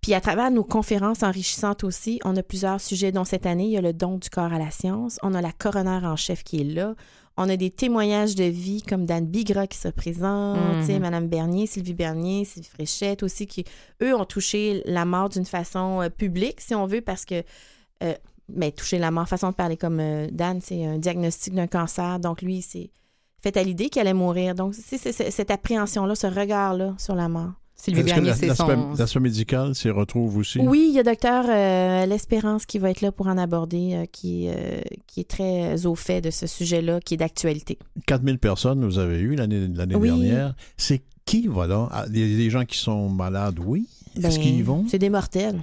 puis à travers nos conférences enrichissantes aussi, on a plusieurs sujets, dont cette année, il y a le don du corps à la science. On a la coroner en chef qui est là. On a des témoignages de vie comme Dan Bigra qui se présente, Mhm. Madame Bernier, Sylvie Bernier, Sylvie Fréchette aussi, qui, eux, ont touché la mort d'une façon euh, publique, si on veut, parce que euh, mais toucher la mort, façon de parler comme euh, Dan, c'est un diagnostic d'un cancer. Donc, lui, c'est fait à l'idée qu'elle allait mourir. Donc, c'est cette appréhension-là, ce regard-là sur la mort. Sylvie Est-ce Bernier, la- c'est l'aspect son... l'aspect médical s'y retrouve aussi? Oui, il y a docteur euh, L'Espérance qui va être là pour en aborder, euh, qui, euh, qui est très au fait de ce sujet-là, qui est d'actualité. 4000 personnes, vous avez eu l'année l'année Oui. dernière. C'est qui va là? Ah, des gens qui sont malades, oui. Est-ce Ben, qu'ils y vont? C'est des mortels.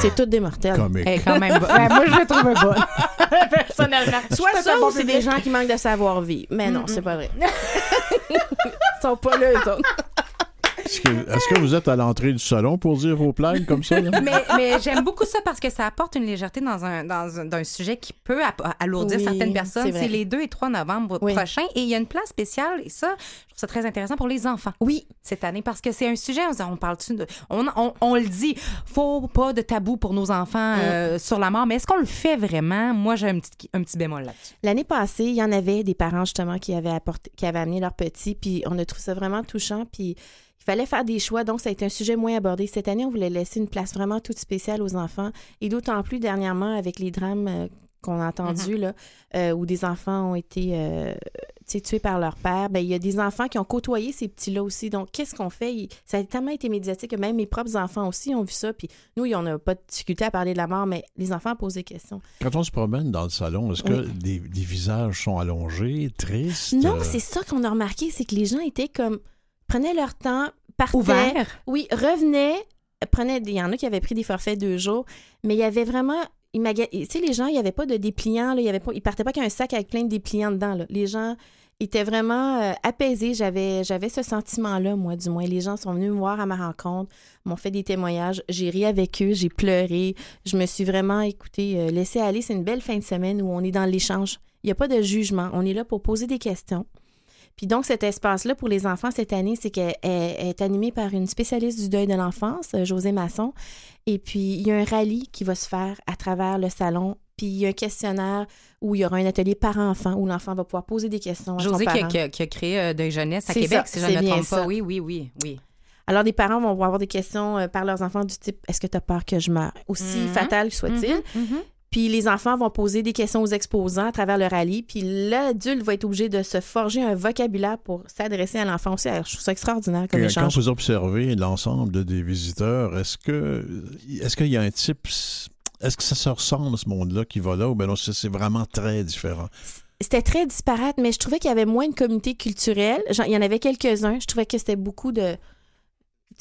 C'est tous des mortels. Comique. Est quand même. Ouais, moi, je la trouve bonne. Personnellement. Soit ça ou c'est des gens qui manquent de savoir-vivre. Mais non, c'est pas vrai. Ils sont pas là, eux autres. Est-ce que, vous êtes à l'entrée du salon pour dire vos plaintes comme ça? là? mais, mais j'aime beaucoup ça parce que ça apporte une légèreté dans un, dans un, dans un sujet qui peut alourdir Oui, certaines personnes. C'est les 2 et 3 novembre Oui. prochains. Et il y a une place spéciale, et ça, je trouve ça très intéressant pour les enfants. Oui, Cette année, parce que c'est un sujet, on, parle-tu de. On, on, on le dit, faut pas de tabou pour nos enfants euh, sur la mort, mais est-ce qu'on le fait vraiment? Moi, j'ai un petit, un petit bémol là-dessus. L'année passée, il y en avait des parents justement qui avaient apporté, qui avaient amené leurs petits, puis on a trouvé ça vraiment touchant, puis il fallait faire des choix, donc ça a été un sujet moins abordé. Cette année, on voulait laisser une place vraiment toute spéciale aux enfants, et d'autant plus dernièrement avec les drames euh, qu'on a entendus, là, euh, où des enfants ont été euh, tués par leur père, ben, il y a des enfants qui ont côtoyé ces petits-là aussi. Donc, qu'est-ce qu'on fait? Il- ça a tellement été médiatique que même mes propres enfants aussi ont vu ça. Puis nous, on n'a pas de difficulté à parler de la mort, mais les enfants posent des questions. Quand on se promène dans le salon, est-ce que Oui. des, des visages sont allongés, tristes? Non, c'est ça qu'on a remarqué, c'est que les gens étaient comme prenaient leur temps, partaient, Ouvert? oui, revenaient, prenaient, il y en a qui avaient pris des forfaits deux jours, mais il y avait vraiment, tu sais, les gens, il n'y avait pas de dépliants, là, il y avait pas, ils partaient pas qu'un sac avec plein de dépliants dedans, là. Les gens étaient vraiment euh, apaisés, j'avais, j'avais ce sentiment-là, moi, du moins. Les gens sont venus me voir à ma rencontre, m'ont fait des témoignages, j'ai ri avec eux, j'ai pleuré, je me suis vraiment, écoutée, euh, laissée aller. C'est une belle fin de semaine où on est dans l'échange. Il n'y a pas de jugement, on est là pour poser des questions. Puis donc, cet espace-là pour les enfants cette année, c'est qu'elle elle- elle est animée par une spécialiste du deuil de l'enfance, euh, José Masson. Et puis, il y a un rallye qui va se faire à travers le salon. Puis, il y a un questionnaire où il y aura un atelier par-enfant où l'enfant va pouvoir poser des questions à José qui a, parent. qui a- qui a créé euh, Deuil Jeunesse à Québec, ça, si je ne me bien trompe pas. ça. Oui, oui, oui, oui. Alors, des parents vont avoir des questions euh, par leurs enfants du type « Est-ce que tu as peur que je meure? » Aussi Mhm. fatal soit-il. Mhm, mhm. Puis les enfants vont poser des questions aux exposants à travers le rallye. Puis l'adulte va être obligé de se forger un vocabulaire pour s'adresser à l'enfant aussi. Alors, je trouve ça extraordinaire comme Quand échange. vous observez l'ensemble de des visiteurs, est-ce que est-ce qu'il y a un type est-ce que ça se ressemble ce monde-là qui va là ou bien non, c'est c'est vraiment très différent? C'était très disparate, mais je trouvais qu'il y avait moins de communautés culturelles. Il y en avait quelques-uns. Je trouvais que c'était beaucoup de,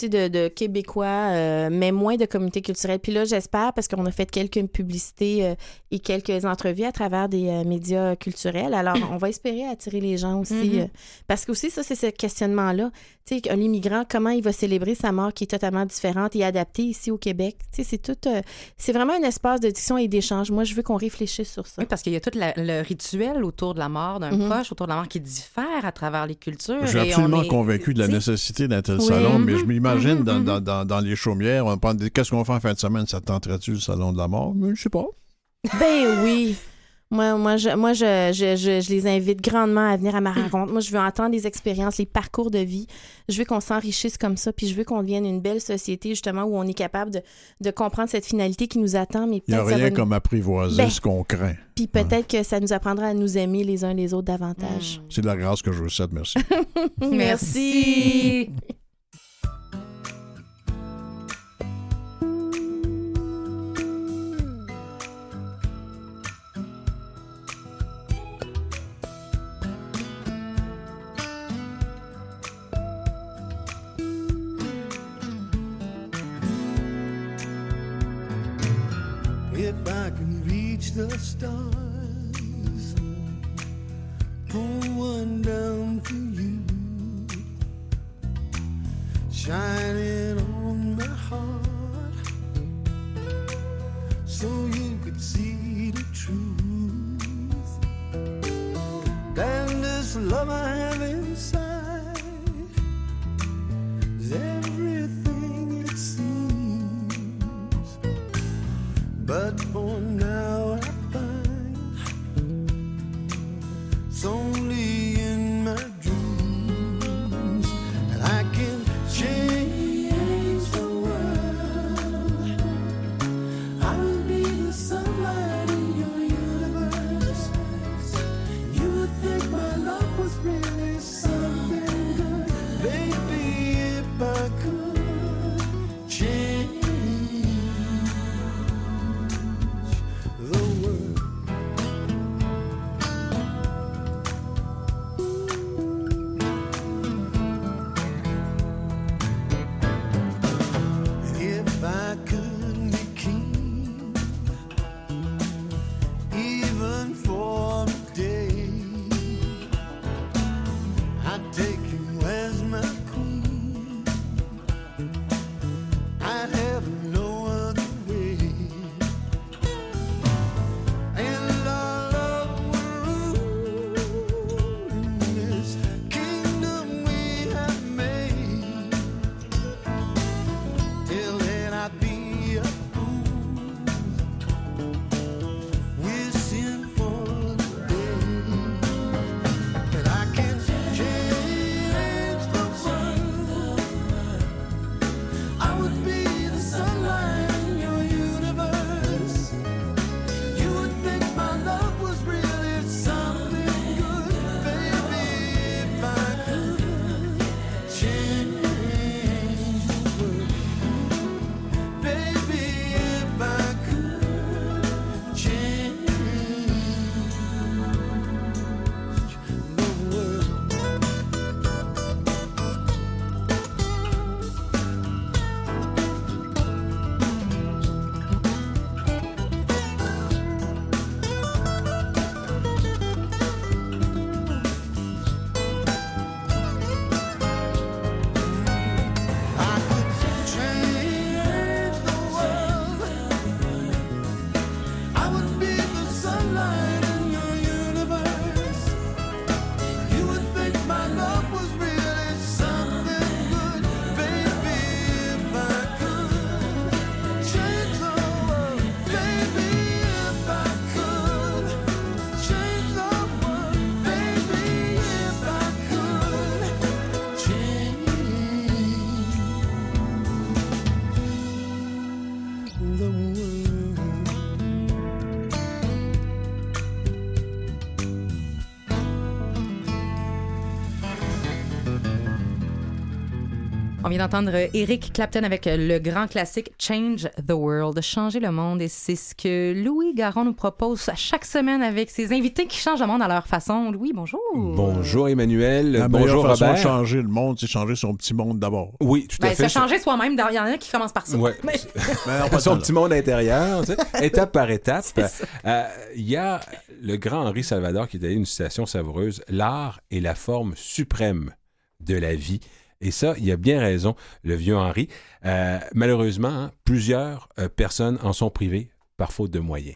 de, de Québécois, euh, mais moins de communautés culturelles. Puis là, j'espère, parce qu'on a fait quelques publicités euh, et quelques entrevues à travers des euh, médias culturels. Alors, on va espérer attirer les gens aussi. Mhm. euh, parce que aussi, ça, c'est ce questionnement-là. Tu sais, un immigrant, comment il va célébrer sa mort qui est totalement différente et adaptée ici au Québec? Tu sais, c'est tout... euh, c'est vraiment un espace de discussion et d'échange. Moi, je veux qu'on réfléchisse sur ça. Oui, parce qu'il y a tout la- le rituel autour de la mort d'un Mhm. proche, autour de la mort qui diffère à travers les cultures. Je suis et absolument on est- convaincu de la nécessité d'un tel Oui. salon, mais je Mhm, m'imagine dans, mhm. dans, dans, dans les chaumières, on prend des- qu'est-ce qu'on fait en fin de semaine? Ça te tenterait-tu le salon de la mort? Mais je sais pas. Ben oui. Moi, moi, je, moi je, je, je, je les invite grandement à venir à ma rencontre. Moi, je veux entendre les expériences, les parcours de vie. Je veux qu'on s'enrichisse comme ça, puis je veux qu'on devienne une belle société, justement, où on est capable de, de comprendre cette finalité qui nous attend. Mais Il n'y a va rien nous- comme apprivoiser Ben. ce qu'on craint. Puis peut-être que ça nous apprendra à nous aimer les uns les autres davantage. C'est de la grâce que je vous souhaite, merci. Merci. if I can reach the stars, pull one down for you, shining on my heart, so you could see the truth. And this love I have. D'entendre euh, Eric Clapton avec euh, le grand classique Change the World, changer le monde. Et c'est ce que Louis Garon nous propose à chaque semaine avec ses invités qui changent le monde à leur façon. Louis, bonjour. Bonjour Emmanuel, La bonjour façon Robert. de changer le monde, c'est changer son petit monde d'abord. Oui, tout à Ben, fait. se changer soi-même, il y en a qui commencent par ça. Ouais. Mais- va son petit monde intérieur, tu sais, étape par étape. Euh, Il y a le grand Henri Salvador qui a dit une citation savoureuse L'art est la forme suprême de la vie. Et ça, il a bien raison, le vieux Henri. Euh, malheureusement, hein, plusieurs euh, personnes en sont privées par faute de moyens.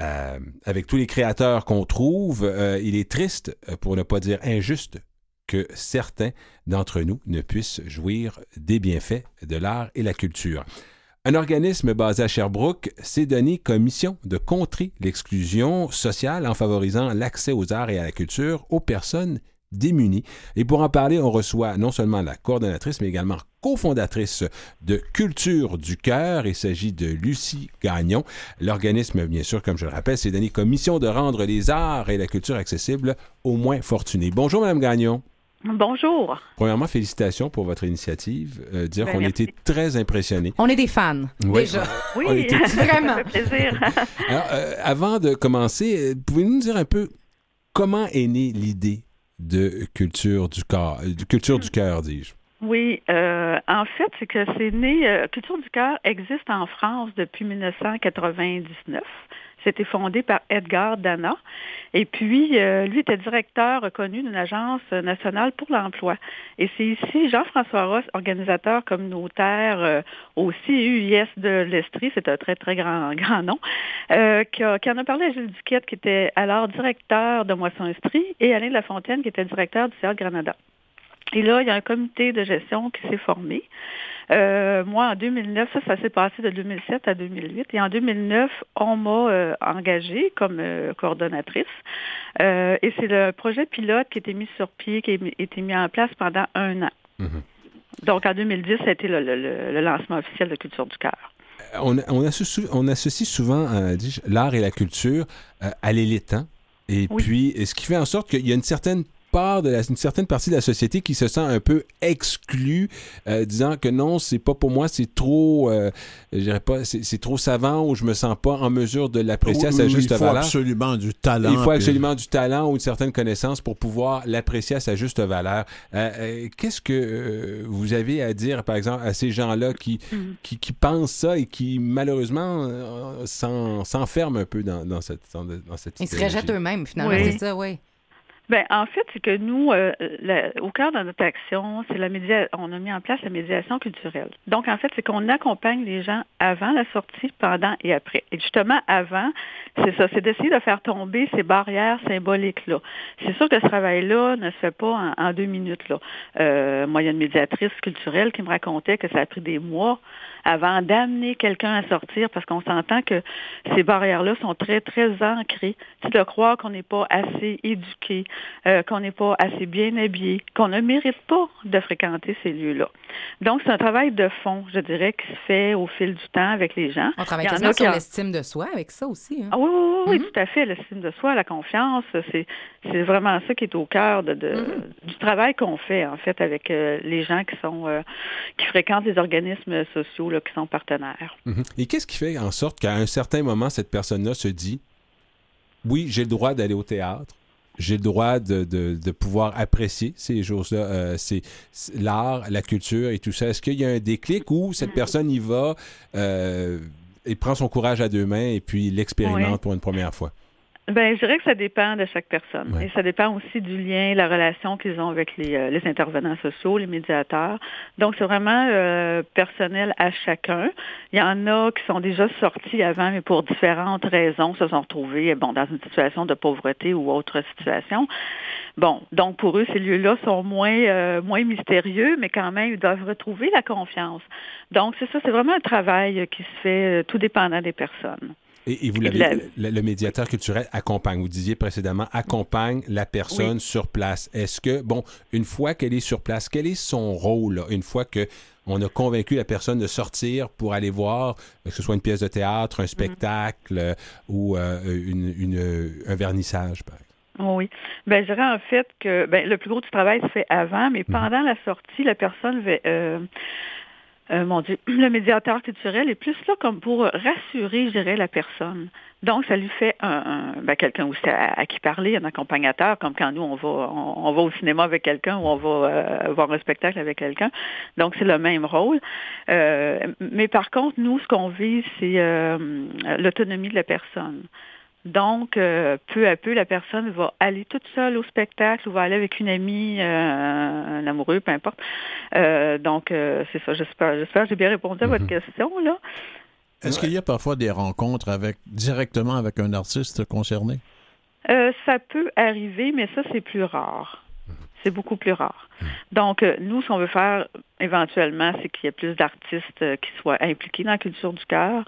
Euh, avec tous les créateurs qu'on trouve, il est triste, pour ne pas dire injuste, que certains d'entre nous ne puissent jouir des bienfaits de l'art et la culture. Un organisme basé à Sherbrooke s'est donné comme mission de contrer l'exclusion sociale en favorisant l'accès aux arts et à la culture aux personnes démunies. Et pour en parler, on reçoit non seulement la coordonnatrice, mais également cofondatrice de Culture du Cœur. Il s'agit de Lucie Gagnon. L'organisme, bien sûr, comme je le rappelle, s'est donné comme mission de rendre les arts et la culture accessibles aux moins fortunés. Bonjour, Madame Gagnon. Bonjour. Premièrement, félicitations pour votre initiative. Euh, dire Ben, qu'on était très impressionnés. On est des fans, Oui. déjà. Oui, On était- Vraiment. ça fait plaisir. Alors, euh, avant de commencer, euh, pouvez-vous nous dire un peu comment est née l'idée de culture du euh, culture du cœur, dis-je? Oui, euh, en fait, c'est que c'est né. euh, Culture du cœur existe en France depuis 1999. C'était fondé par Edgar Dana. Et puis, euh, lui était directeur reconnu d'une agence nationale pour l'emploi. Et c'est ici Jean-François Ross, organisateur communautaire euh, au CUIS de l'Estrie, c'est un très, très grand, grand nom, euh, qui, a- qui en a parlé à Gilles Duquette, qui était alors directeur de Moisson Estrie, et Alain de la Fontaine, qui était directeur du de Granada. Et là, il y a un comité de gestion qui s'est formé. Euh, moi, en 2009, ça, ça s'est passé de 2007 à 2008. Et en 2009, on m'a euh, engagée comme euh, coordonnatrice. Et c'est le projet pilote qui a été mis sur pied, qui a été mis en place pendant un an. Mhm. Donc, en 2010, ça a été le, le- le- le lancement officiel de Culture du cœur. on, on associe, on associe souvent dis-je, l'art et la culture à l'élétant. Et Oui. puis, et ce qui fait en sorte qu'il y a une certaine part de la, une certaine partie de la société qui se sent un peu exclue, euh, disant que non, c'est pas pour moi, c'est trop, euh, je dirais pas, c'est c'est trop savant ou je me sens pas en mesure de l'apprécier à sa juste il faut valeur. absolument du talent. Il faut puis- absolument du talent ou une certaine connaissance pour pouvoir l'apprécier à sa juste valeur. Euh, euh, Qu'est-ce que euh, vous avez à dire, par exemple, à ces gens-là qui, Mhm. qui, qui pensent ça et qui, malheureusement, euh, s'en- s'enferment un peu dans, dans cette, dans, dans cette Ils se rejettent eux-mêmes, finalement, Oui. c'est ça, oui. Ben, en fait, c'est que nous, euh, au cœur de notre action, c'est la média on a mis en place la médiation culturelle. Donc, en fait, c'est qu'on accompagne les gens avant la sortie, pendant et après. Et justement, avant, c'est ça, c'est d'essayer de faire tomber ces barrières symboliques-là. C'est sûr que ce travail-là ne se fait pas en, en deux minutes. Là. Euh, moi, il y a une médiatrice culturelle qui me racontait que ça a pris des mois avant d'amener quelqu'un à sortir parce qu'on s'entend que ces barrières-là sont très, très ancrées. C'est de croire qu'on n'est pas assez éduqué, euh, qu'on n'est pas assez bien habillé, qu'on ne mérite pas de fréquenter ces lieux-là. Donc, c'est un travail de fond, je dirais, qui se fait au fil du temps avec les gens. On travaille Il y en quasiment sur l'estime de soi avec ça aussi. hein. ah oui, oui, oui, oui, Mhm. tout à fait. L'estime de soi, la confiance, c'est c'est vraiment ça qui est au cœur de, de- du travail qu'on fait en fait avec euh, les gens qui sont euh, qui fréquentent les organismes sociaux là, qui sont partenaires. Mhm. Et qu'est-ce qui fait en sorte qu'à un certain moment, cette personne-là se dit Oui, j'ai le droit d'aller au théâtre. J'ai le droit de, de, de pouvoir apprécier ces choses-là, euh, c'est l'art, la culture et tout ça. Est-ce qu'il y a un déclic où cette personne y va euh, et prend son courage à deux mains et puis l'expérimente pour une première fois? Ben, je dirais que ça dépend de chaque personne. Ouais. Et ça dépend aussi du lien, la relation qu'ils ont avec les, euh, les intervenants sociaux, les médiateurs. Donc, c'est vraiment euh, personnel à chacun. Il y en a qui sont déjà sortis avant, mais pour différentes raisons, se sont retrouvés bon, dans une situation de pauvreté ou autre situation. Bon, donc pour eux, ces lieux-là sont moins, euh, moins mystérieux, mais quand même, ils doivent retrouver la confiance. Donc, c'est ça, c'est vraiment un travail qui se fait euh, tout dépendant des personnes. Et, et vous l'avez, la- le, le médiateur culturel accompagne, vous disiez précédemment, accompagne la personne sur place. Est-ce que, bon, une fois qu'elle est sur place, quel est son rôle, là, une fois que on a convaincu la personne de sortir pour aller voir, que ce soit une pièce de théâtre, un spectacle euh, ou euh, une, une- un vernissage, par exemple? Oui. Ben, je dirais en fait que ben, le plus gros du travail se fait avant, mais pendant la sortie, la personne va, euh, euh, mon Dieu, le médiateur culturel est plus là comme pour rassurer, je dirais, la personne. Donc, ça lui fait un, ben, quelqu'un aussi à, qui parler, un accompagnateur, comme quand nous, on va, on, on va au cinéma avec quelqu'un ou on va euh, voir un spectacle avec quelqu'un. Donc, c'est le même rôle. Euh, mais par contre, nous, ce qu'on vise, c'est euh, l'autonomie de la personne. Donc, euh, peu à peu, la personne va aller toute seule au spectacle ou va aller avec une amie, euh, un amoureux, peu importe. Euh, donc, c'est ça. J'espère, j'espère que j'ai bien répondu à votre question là. Est-ce qu'il y a parfois des rencontres avec directement avec un artiste concerné? Ça peut arriver, mais ça, c'est plus rare. C'est beaucoup plus rare. Donc, euh, nous, ce qu'on veut faire éventuellement, c'est qu'il y ait plus d'artistes euh, qui soient impliqués dans la culture du cœur.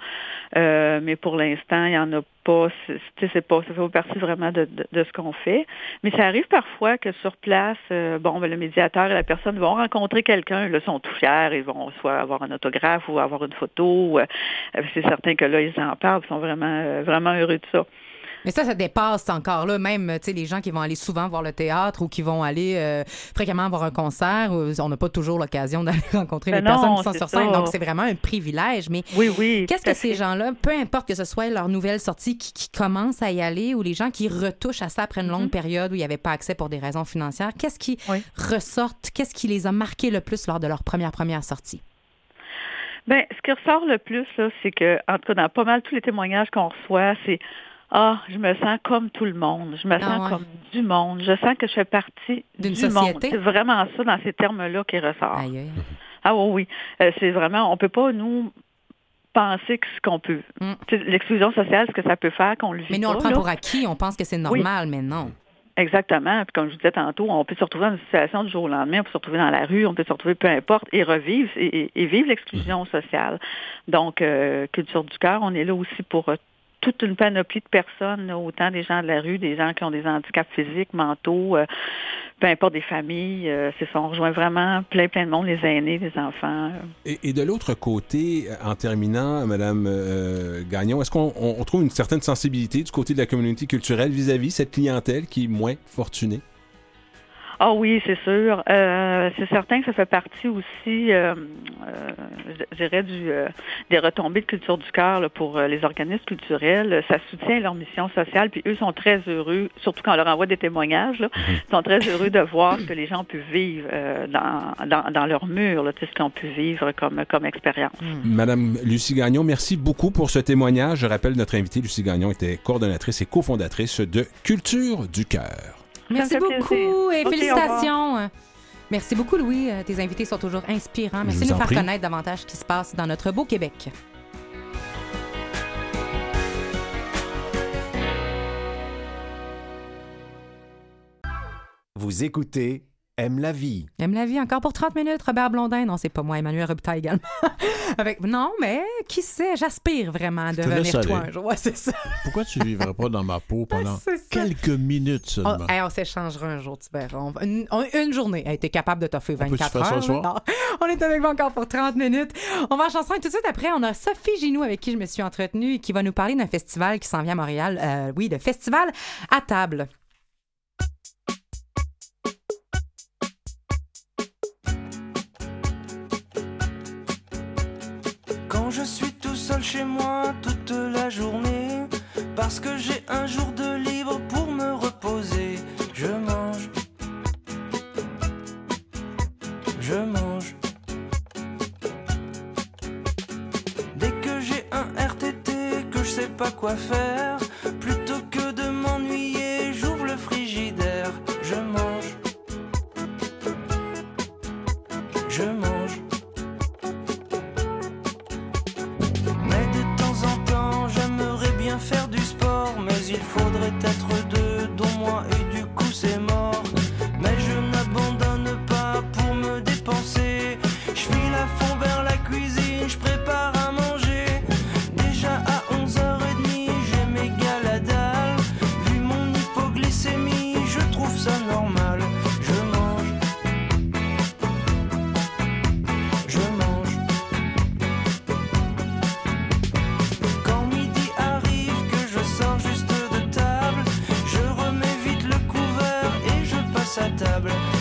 Euh, mais pour l'instant, il n'y en a pas. C'est, pas. Ça fait partie vraiment de, de, de ce qu'on fait. Mais ça arrive parfois que sur place, euh, bon, ben, le médiateur et la personne vont rencontrer quelqu'un, là, sont tout fiers, ils vont soit avoir un autographe ou avoir une photo. euh, c'est certain que là, ils en parlent, ils sont vraiment, vraiment heureux de ça. Mais ça, ça dépasse encore là. Même, tu sais, les gens qui vont aller souvent voir le théâtre ou qui vont aller euh, fréquemment voir un concert, on n'a pas toujours l'occasion d'aller rencontrer Ben les personnes qui sont sur ça. scène. Donc, c'est vraiment un privilège. Mais Oui, oui. qu'est-ce que ces gens-là, peu importe que ce soit leur nouvelle sortie qui, qui commence à y aller ou les gens qui retouchent à ça après une longue période où il n'y avait pas accès pour des raisons financières, qu'est-ce qui Mhm. Oui. ressortent, qu'est-ce qui les a marqués le plus lors de leur première première sortie? Ben, ce qui ressort le plus, là, c'est que, en tout cas, dans pas mal tous les témoignages qu'on reçoit, c'est Ah, je me sens comme tout le monde. Je me sens ouais. comme du monde. Je sens que je fais partie D'une société. C'est vraiment ça dans ces termes-là qui ressort. Aïe, aïe. Ah oui, oui. Euh, c'est vraiment, on peut pas, nous, penser que ce qu'on peut. Mm. L'exclusion sociale, ce que ça peut faire, qu'on le vit Mais nous, on pas, le prend là. pour acquis. On pense que c'est normal, mais non. Exactement. Puis comme je vous disais tantôt, on peut se retrouver dans une situation du jour au lendemain, on peut se retrouver dans la rue, on peut se retrouver peu importe et revivre et, vivre l'exclusion sociale. Donc, euh, Culture du cœur, on est là aussi pour euh, toute une panoplie de personnes, autant des gens de la rue, des gens qui ont des handicaps physiques, mentaux, euh, peu importe des familles. euh, c'est ça, on rejoint vraiment plein, plein de monde, les aînés, les enfants. euh. Et, de l'autre côté, en terminant, Madame Gagnon, est-ce qu'on on- on trouve une certaine sensibilité du côté de la communauté culturelle vis-à-vis cette clientèle qui est moins fortunée? Ah oui, c'est sûr. Euh, c'est certain que ça fait partie aussi, euh, euh, je dirais, du, euh, des retombées de culture du cœur pour euh, les organismes culturels. Ça soutient leur mission sociale, puis eux sont très heureux, surtout quand on leur envoie des témoignages, là, ils sont très heureux de voir ce que les gens peuvent vivre euh, dans, dans, dans leur mur, là, ce qu'ils ont pu vivre comme, comme expérience. Madame Lucie Gagnon, merci beaucoup pour ce témoignage. Je rappelle, notre invitée, Lucie Gagnon, était coordonnatrice et cofondatrice de Culture du cœur. Merci beaucoup plaisir. et félicitations. Merci beaucoup, Louis. Euh, Tes invités sont toujours inspirants. Merci de nous faire prie. connaître davantage ce qui se passe dans notre beau Québec. Vous écoutez Aime la vie. Aime la vie encore pour 30 minutes. Robert Blondin, non, c'est pas moi, Emmanuel Robitaille également. Avec... Non, mais qui sait, j'aspire vraiment à devenir toi un jour. Ouais, c'est ça. Pourquoi tu ne vivrais pas dans ma peau pendant C'est ça. quelques minutes On, seulement? hey, on s'échangera un jour, tu verras. On Une, on- une journée. Hey, T'es capable de t'offrir peut-tu 24 faire ça heures. soir? Non. On est avec vous encore pour 30 minutes. On va en chanson et tout de suite après, on a Sophie Ginou avec qui je me suis entretenue et qui va nous parler d'un festival qui s'en vient à Montréal. Euh, oui, le festival à table. Je suis tout seul chez moi toute la journée, parce que j'ai un jour de libre pour me reposer, je mange. Je mange. Dès que j'ai un RTT que je sais pas quoi faire, sa table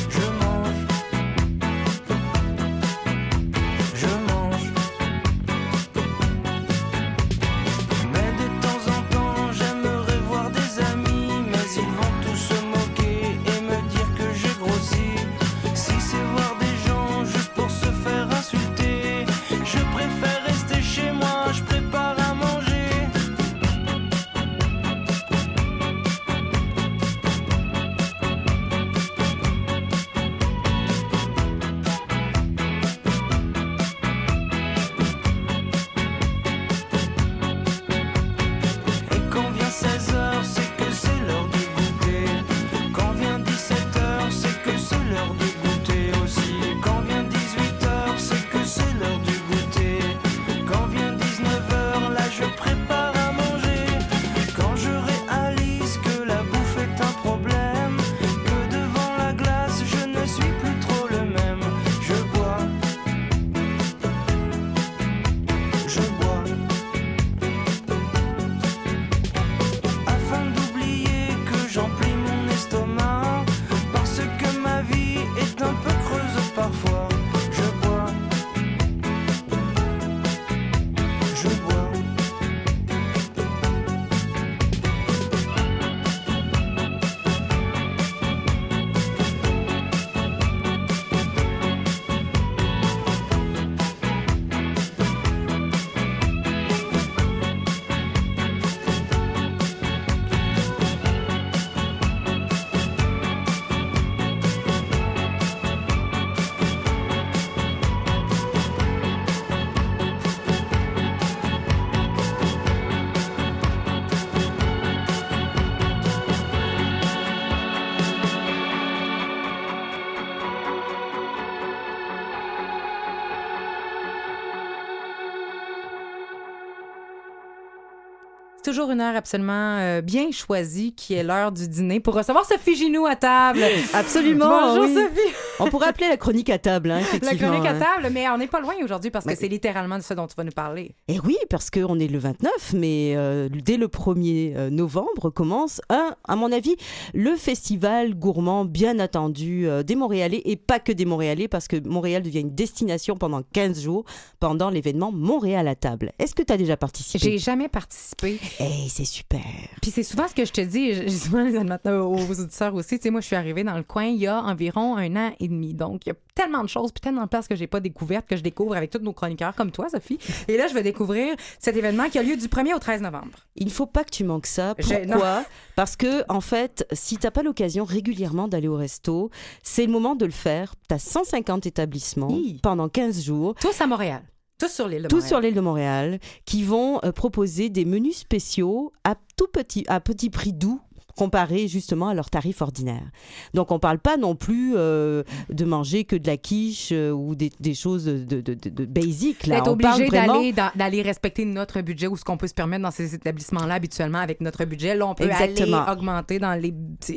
toujours une heure absolument euh, bien choisie, qui est l'heure du dîner, pour recevoir Sophie Ginou à table. Absolument. Bonjour oui. Sophie. On pourrait appeler la chronique à table, hein, La chronique à hein. table, mais on n'est pas loin aujourd'hui parce que c'est littéralement de ce dont tu vas nous parler. Et oui, parce qu'on est le 29, mais euh, dès le 1er euh, novembre commence, un, à mon avis, le festival gourmand bien attendu euh, des Montréalais, et pas que des Montréalais, parce que Montréal devient une destination pendant 15 jours, pendant l'événement Montréal à table. Est-ce que tu as déjà participé? J'ai jamais participé. Eh, c'est super. Puis c'est souvent ce que je te dis, dis souvent les animateurs, aux auditeurs aussi, tu sais, moi je suis arrivée dans le coin il y a environ un an et demi. Donc il y a tellement de choses, puis tellement de places que j'ai pas découvertes, que je découvre avec tous nos chroniqueurs comme toi, Sophie. Et là, je vais découvrir cet événement qui a lieu du 1er au 13 novembre. Il ne faut pas que tu manques ça. Pourquoi? Parce que, en fait, si tu n'as pas l'occasion régulièrement d'aller au resto, c'est le moment de le faire. Tu as 150 établissements Hi. pendant 15 jours. Tous à Montréal. Tous sur l'île de Tous sur l'île de Montréal, qui vont euh, proposer des menus spéciaux à tout petit, à petit prix doux comparé justement à leurs tarifs ordinaires. Donc on parle pas non plus euh, de manger que de la quiche euh, ou des, des choses de, de, de, de basic. Là. On parle obligé d'aller respecter notre budget ou ce qu'on peut se permettre dans ces établissements-là habituellement avec notre budget. Là, on peut Exactement. aller augmenter dans les.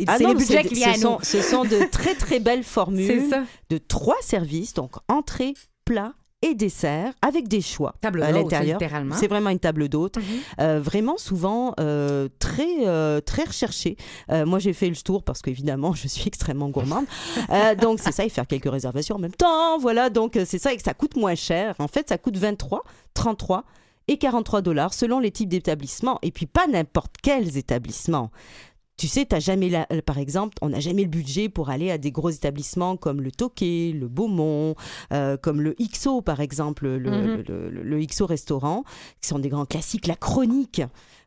Ah non, les budgets qui viennent ce sont, ce sont de très très belles formules de trois services, donc entrée, plat et dessert, avec des choix Table à l'intérieur. C'est vraiment une table d'hôte, Mhm. Euh, vraiment souvent euh, très euh, très recherchée. Euh, moi, j'ai fait le tour parce qu'évidemment, je suis extrêmement gourmande. Donc c'est ça, et faire quelques réservations en même temps. Voilà, donc c'est ça et que ça coûte moins cher. En fait, ça coûte 23, 33 et 43 dollars selon les types d'établissements. Et puis pas n'importe quels établissements. Tu sais, t'as jamais la- euh, par exemple, on n'a jamais le budget pour aller à des gros établissements comme le Toqué, le Beaumont, euh, comme le XO par exemple, le, Mhm. le- le- le XO restaurant, qui sont des grands classiques. La chronique,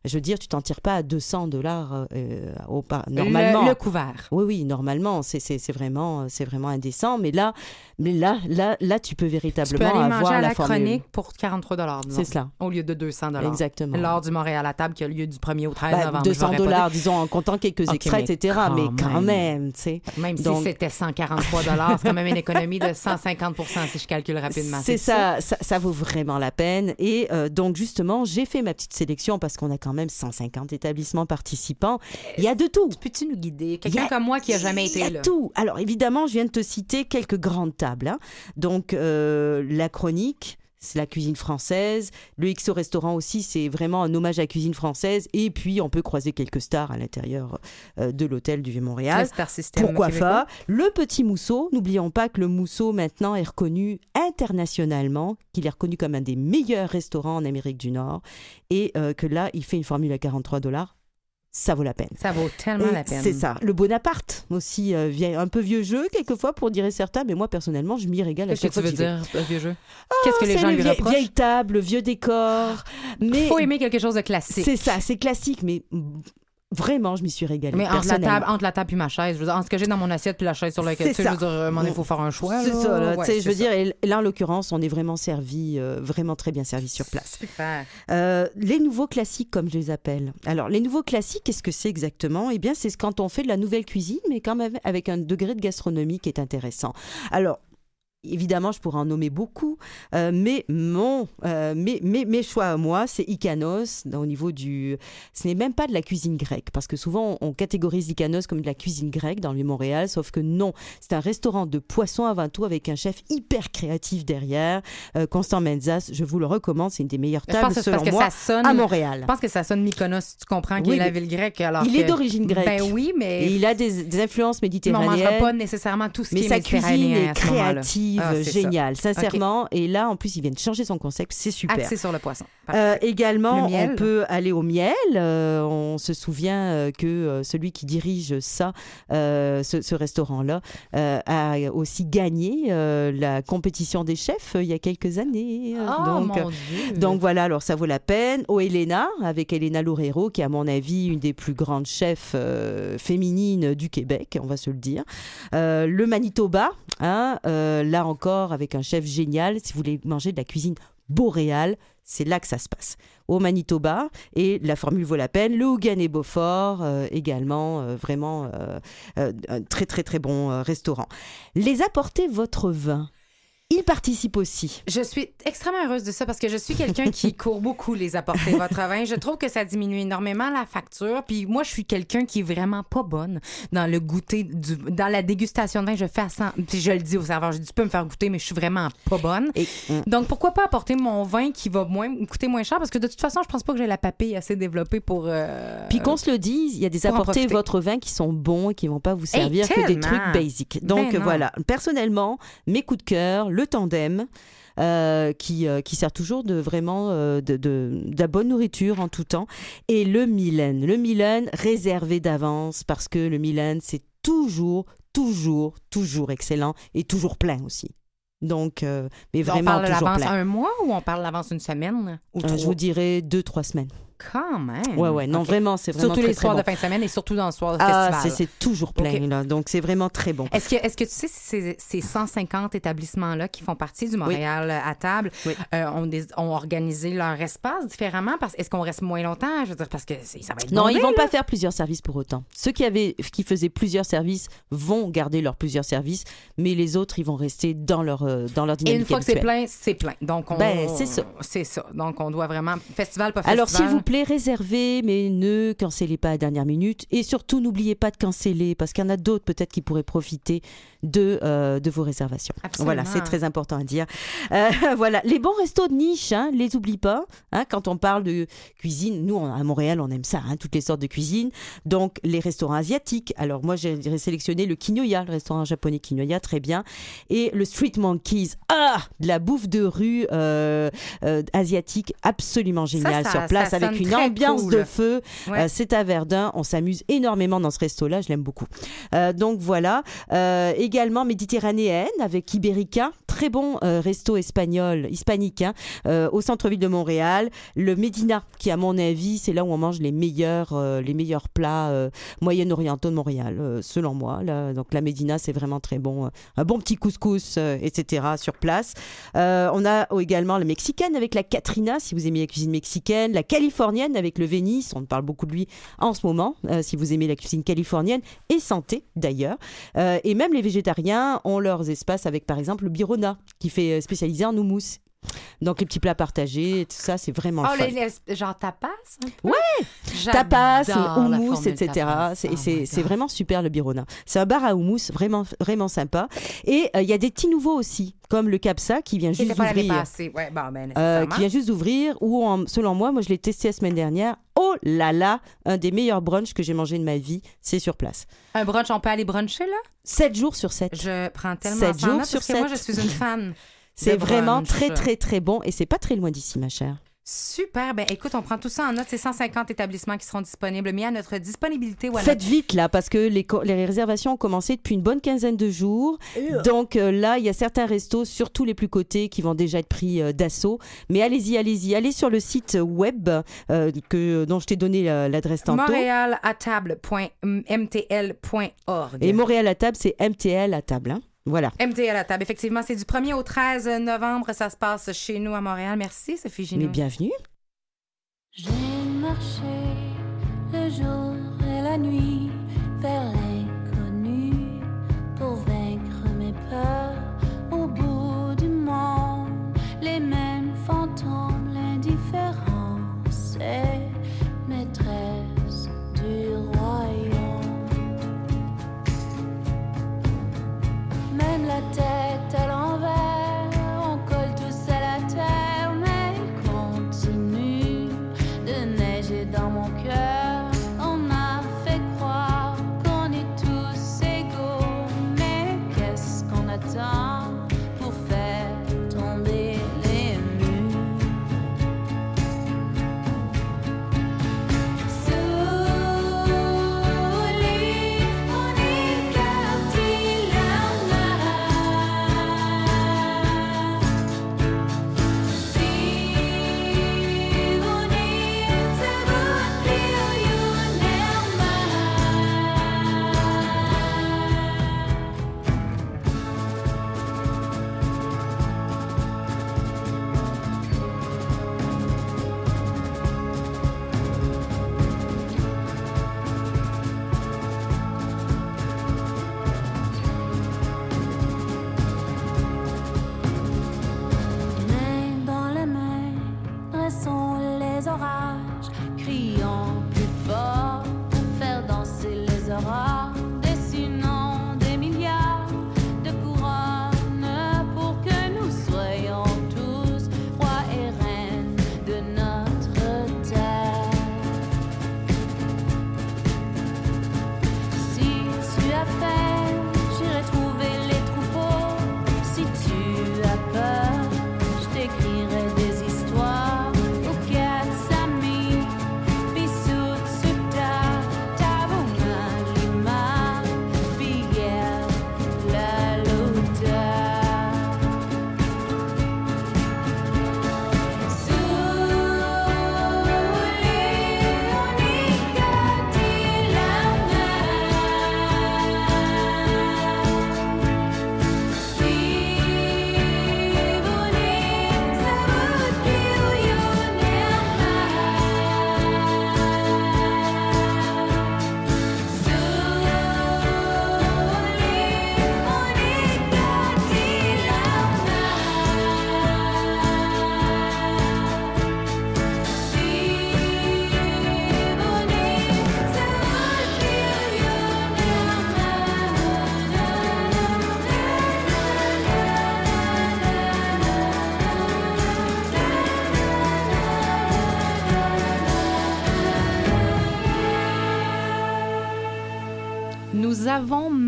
je veux dire, tu t'en tires pas à 200 dollars euh, au par- normalement. Le, le couvert. Oui, oui, normalement, c'est vraiment, c'est vraiment indécent. Mais là, mais là, là, là, tu peux Tu peux véritablement aller avoir manger à la, formule. chronique pour 43 C'est cela, au lieu de 200 exactement. Lors du Montréal à table qui a lieu du 1er au 13 Bah, novembre. 200 j'aurais pas dollars, disons, en comptant quelques Ok, extraits, mais etc. quand Mais quand même. même, tu sais. Même Donc- si c'était 143 c'est quand même une économie de 150 si je calcule rapidement. C'est ça, ça, ça vaut vraiment la peine. Et euh, donc, justement, j'ai fait ma petite sélection parce qu'on a quand même 150 établissements participants. Il y a de tout. Peux-tu nous guider? Quelqu'un comme moi qui a jamais Il y été a là. tout. Alors, évidemment, je viens de te citer quelques grandes tables. hein. Donc, euh, la chronique. C'est la cuisine française. Le XO restaurant aussi, c'est vraiment un hommage à la cuisine française. Et puis, on peut croiser quelques stars à l'intérieur euh, de l'hôtel du Vieux-Montréal. Pourquoi pas? Le petit mousseau, n'oublions pas que le mousseau maintenant est reconnu internationalement, qu'il est reconnu comme un des meilleurs restaurants en Amérique du Nord et euh, que là, il fait une formule à 43 dollars. Ça vaut la peine. Ça vaut tellement Et la peine. C'est ça. Le Bonaparte aussi, euh, vient un peu vieux jeu quelquefois pour dire certains, mais moi personnellement, je m'y régale à Qu'est-ce que chaque tu fois veux que j'y vais. dire, le vieux jeu? Qu'est-ce que les gens le lui vieille, reprochent? vieille table, le vieux décor. Mais faut aimer quelque chose de classique. c'est ça, c'est classique, mais vraiment, je m'y suis régalée. Mais entre la, table, entre la table et ma chaise, je veux dire, entre ce que j'ai dans mon assiette puis la chaise sur laquelle tu sais, je veux dire, donné, il faut faire un choix. C'est ça, là. Ouais, je veux ça. dire, et là, en l'occurrence, on est vraiment servi, euh, vraiment très bien servi sur place. Super. Euh, les nouveaux classiques, comme je les appelle. Alors, les nouveaux classiques, qu'est-ce que c'est exactement? Eh bien, c'est quand on fait de la nouvelle cuisine, mais quand même avec un degré de gastronomie qui est intéressant. Alors, Évidemment, je pourrais en nommer beaucoup, euh, mais mon, euh, mes, mes, mes choix à moi, c'est Ikanos, au niveau du... Ce n'est même pas de la cuisine grecque, parce que souvent, on catégorise Ikanos comme de la cuisine grecque dans le Montréal, sauf que non, c'est un restaurant de poisson avant tout, avec un chef hyper créatif derrière, euh, Constant Menzas, je vous le recommande, c'est une des meilleures tables, selon moi, ça sonne. à Montréal. Je pense que ça sonne Mykonos, tu comprends, qui Oui, est la mais ville grecque. Alors Il que- est d'origine grecque. Ben oui, mais. Et il a des, des influences mais on mangera méditerranéennes. pas nécessairement tout ce Mais qui est sa cuisine méditerranéen est à moment-là. Créative, Ah, ça. géniale, sincèrement. Et là, en plus, ils viennent changer son concept, c'est super. Axé sur le poisson. Euh, également, Le on peut aller au miel. Euh, on se souvient euh, que celui qui dirige ça, euh, ce, ce restaurant-là, a aussi gagné la compétition des chefs il y a quelques années. Oh donc, mon Dieu. donc voilà, alors ça vaut la peine. Au Elena, avec Elena Loureiro, qui est à mon avis une des plus grandes chefs féminines du Québec, on va se le dire. Le Manitoba, euh, là encore avec un chef génial. Si vous voulez manger de la cuisine boréale, c'est là que ça se passe. Au Manitoba, et la formule vaut la peine. Le Hougan et Beaufort, euh, également, euh, vraiment un très très très bon restaurant. Les apporter votre vin. Ils participent aussi. Je suis extrêmement heureuse de ça parce que je suis quelqu'un qui court beaucoup les apporter votre vin. Je trouve que ça diminue énormément la facture. Puis moi, je suis quelqu'un qui est vraiment pas bonne dans le goûter, du, dans la dégustation de vin. Je fais à 100. Puis je le dis au serveur, je dis tu peux me faire goûter, mais je suis vraiment pas bonne. Et, hum, Donc pourquoi pas apporter mon vin qui va moins coûter moins cher? Parce que de toute façon, je pense pas que j'ai la papille assez développée pour. euh, Puis qu'on se le dise, il y a des apportés votre vin qui sont bons et qui vont pas vous Hey, servir que des trucs basiques. Donc Ben voilà, personnellement, mes coups de cœur, le tandem. euh, qui, euh, qui sert toujours de vraiment euh, de, de, de la bonne nourriture en tout temps. Et le Milan. Le Milan réservé d'avance parce que le Milan, c'est toujours, toujours, toujours excellent et toujours plein aussi. Donc, mais on vraiment parle de toujours plein. un mois ou on parle de l'avance une semaine? Ou je vous dirais deux, trois semaines. Quand même. Ouais, ouais, non, vraiment, c'est vraiment Surtout très, les très soirs bon. de fin de semaine et surtout dans le soir de Ah, festival. c'est toujours plein, là. Donc, c'est vraiment très bon. Est-ce que, est-ce que tu sais si ces, ces 150 établissements-là qui font partie du Montréal à table Oui. euh, ont, des- ont organisé leur espace différemment? Parce, est-ce qu'on reste moins longtemps? Je veux dire, parce que ça va être Non, bondé, ils vont là. pas faire plusieurs services pour autant. Ceux qui avaient, qui faisaient plusieurs services vont garder leurs plusieurs services, mais les autres, ils vont rester dans leur, euh, dans leur Et dynamique une fois que c'est plein, c'est plein. Donc, on, Ben, c'est ça. C'est ça. Donc, on doit vraiment... Festival, pas festival. Alors, s'il vous plaît, réservez, mais ne cancellez pas à la dernière minute. Et surtout, n'oubliez pas de canceller, parce qu'il y en a d'autres peut-être qui pourraient profiter de, euh, de vos réservations. Absolument. Voilà, c'est très important à dire. Euh, voilà, les bons restos de niche, hein, les oublie pas. Hein, quand on parle de cuisine, nous, on- à Montréal, on aime ça, hein, toutes les sortes de cuisine. Donc, les restaurants asiatiques. Alors, moi, j'ai sélectionné le Kinyoya, le restaurant japonais Kinyoya, très bien. Et le Street Monkeys. Ah, de la bouffe de rue euh, asiatique, absolument génial ça- sur place, ça avec une ambiance cool. de feu. Ouais. C'est à Verdun. On s'amuse énormément dans ce resto-là. Je l'aime beaucoup. Donc voilà. Euh, également méditerranéenne avec Iberica. Très bon euh, resto espagnol, hispanique, hein, euh, au centre-ville de Montréal. Le Médina, qui à mon avis, c'est là où on mange les meilleurs, euh, les meilleurs plats moyen-orientaux de Montréal, selon moi. Donc la Médina, c'est vraiment très bon. Un bon petit couscous, etc. sur place. On a également la mexicaine avec la Katrina, si vous aimez la cuisine mexicaine. La californienne avec le Venice. On parle beaucoup de lui en ce moment, si vous aimez la cuisine californienne et santé d'ailleurs. Et même les végétariens ont leurs espaces avec par exemple le Birona qui fait euh, spécialisé en houmous. Donc les petits plats partagés, tout ça, c'est vraiment Oh, fun. les, les- genre tapas? Ouais, tapas, houmous, etc. C'est Oh vraiment super le Birona. C'est un bar à houmous vraiment, vraiment sympa. Et euh, il y a des petits nouveaux aussi, comme le Capsa qui vient juste d'ouvrir. Ouais, bon, ben, Euh, qui vient juste d'ouvrir, en- selon moi, moi je l'ai testé la semaine dernière. Oh là là, un des meilleurs brunchs que j'ai mangé de ma vie, c'est sur place. Un brunch, on peut aller bruncher, là? 7 jours sur 7. Je prends tellement Sept ça en jours note sur parce que moi, je suis une fan. C'est de vraiment brunch. très très très bon et c'est pas très loin d'ici, ma chère. Super. Ben, écoute, on prend tout ça en note. C'est 150 établissements qui seront disponibles, mis à notre disponibilité Faites vite là parce que les, co- les réservations ont commencé depuis une bonne quinzaine de jours. Donc euh, là, il y a certains restos, surtout les plus cotés, qui vont déjà être pris euh, d'assaut. Mais allez-y, allez-y, allez sur le site web euh, que, dont je t'ai donné euh, l'adresse tantôt. Montréal à table.mtl.org. Et Montréal à table, c'est MTL à table. hein. Voilà. MTL à table. Effectivement, c'est du 1er au 13 novembre. Ça se passe chez nous à Montréal. Merci, Sophie Ginou. Mais bienvenue. J'ai marché le jour et la nuit vers l'inconnu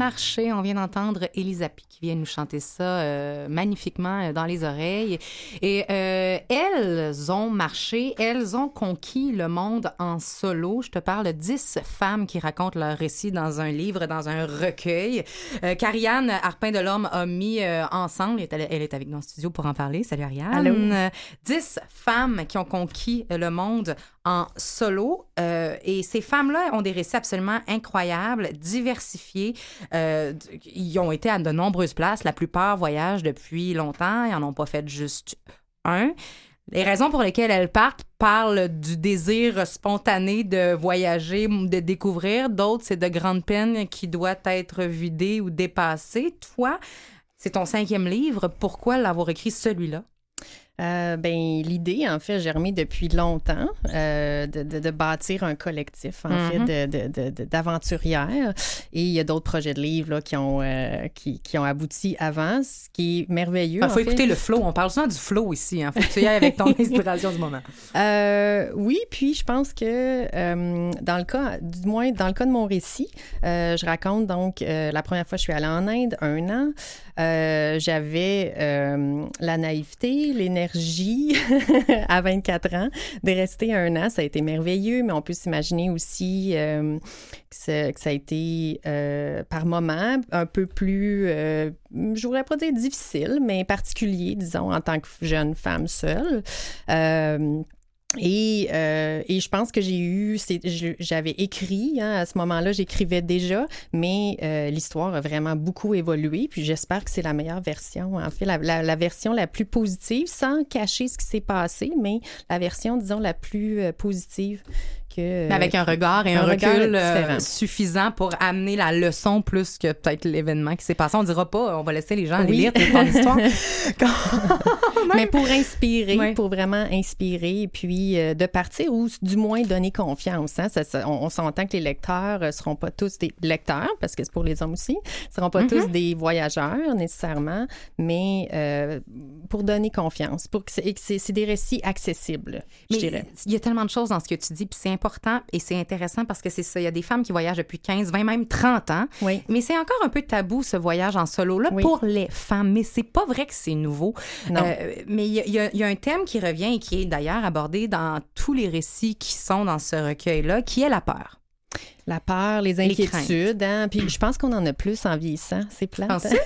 marché. On vient d'entendre Elisabeth qui vient nous chanter ça euh, magnifiquement euh, dans les oreilles. Et euh, elles ont marché, elles ont conquis le monde en solo. Je te parle de 10 femmes qui racontent leur récit dans un livre, dans un recueil. Euh, qu'Ariane Arpin de l'Homme a mis ensemble. Elle est, avec nous en studio pour en parler. Salut Ariane. Allô? 10 femmes qui ont conquis le monde en solo. Euh, et ces femmes-là ont des récits absolument incroyables, diversifiés. Euh, ils ont été à de nombreuses places. La plupart voyagent depuis longtemps. Ils n'en ont pas fait juste un. Les raisons pour lesquelles elles partent parlent du désir spontané de voyager, de découvrir. D'autres, c'est de grandes peines qui doivent être vidées ou dépassées. Toi, c'est ton cinquième livre. Pourquoi l'avoir écrit celui-là? Euh, ben, l'idée, en fait, a germé depuis longtemps euh, de, de- de bâtir un collectif, en fait, de- de- de- de- d'aventurières. Et il y a d'autres projets de livres là, qui, ont, euh, qui, qui ont abouti avant, ce qui est merveilleux. Il en faut fait. écouter le flow. On parle souvent du flow ici. Il faut que tu y ailles avec ton inspiration du moment. Oui, puis je pense que dans le cas, du moins dans le cas de mon récit, je raconte donc la première fois que je suis allée en Inde, un an, euh, j'avais euh, la naïveté, l'énergie à 24 ans de rester un an. Ça a été merveilleux, mais on peut s'imaginer aussi euh, que, que ça a été par moments un peu plus, je voudrais pas dire difficile, mais particulier, disons, en tant que jeune femme seule. Et, euh, et je pense que j'ai eu, j'avais écrit, hein, à ce moment-là, j'écrivais déjà, mais euh, l'histoire a vraiment beaucoup évolué. Puis j'espère que c'est la meilleure version, en fait, la, la- la version la plus positive, sans cacher ce qui s'est passé, mais la version, disons, la plus euh, positive que. Mais avec un regard et un, recul euh, suffisant pour amener la leçon plus que peut-être l'événement qui s'est passé. On dira pas, on va laisser les gens aller lire ton histoire. mais pour inspirer, pour vraiment inspirer, et puis euh, de partir ou du moins donner confiance. Hein? Ça, ça- on, on s'entend que les lecteurs ne seront pas tous des lecteurs, parce que c'est pour les hommes aussi, ne seront pas Mhm. tous des voyageurs nécessairement, mais euh, pour donner confiance, pour que c'est, des récits accessibles, je dirais. il y a tellement de choses dans ce que tu dis, puis c'est important et c'est intéressant parce que c'est ça. Il y a des femmes qui voyagent depuis 15, 20, même 30 ans. Oui. Mais c'est encore un peu tabou, ce voyage en solo-là, Oui. pour les femmes. Mais c'est pas vrai que c'est nouveau. Non. Euh, mais il y, a- y y un thème qui revient et qui est d'ailleurs abordé dans tous les récits qui sont dans ce recueil-là, qui est la peur. La peur, les Les inquiétudes, hein? puis je pense qu'on en a plus en vieillissant, c'est. Penses-tu?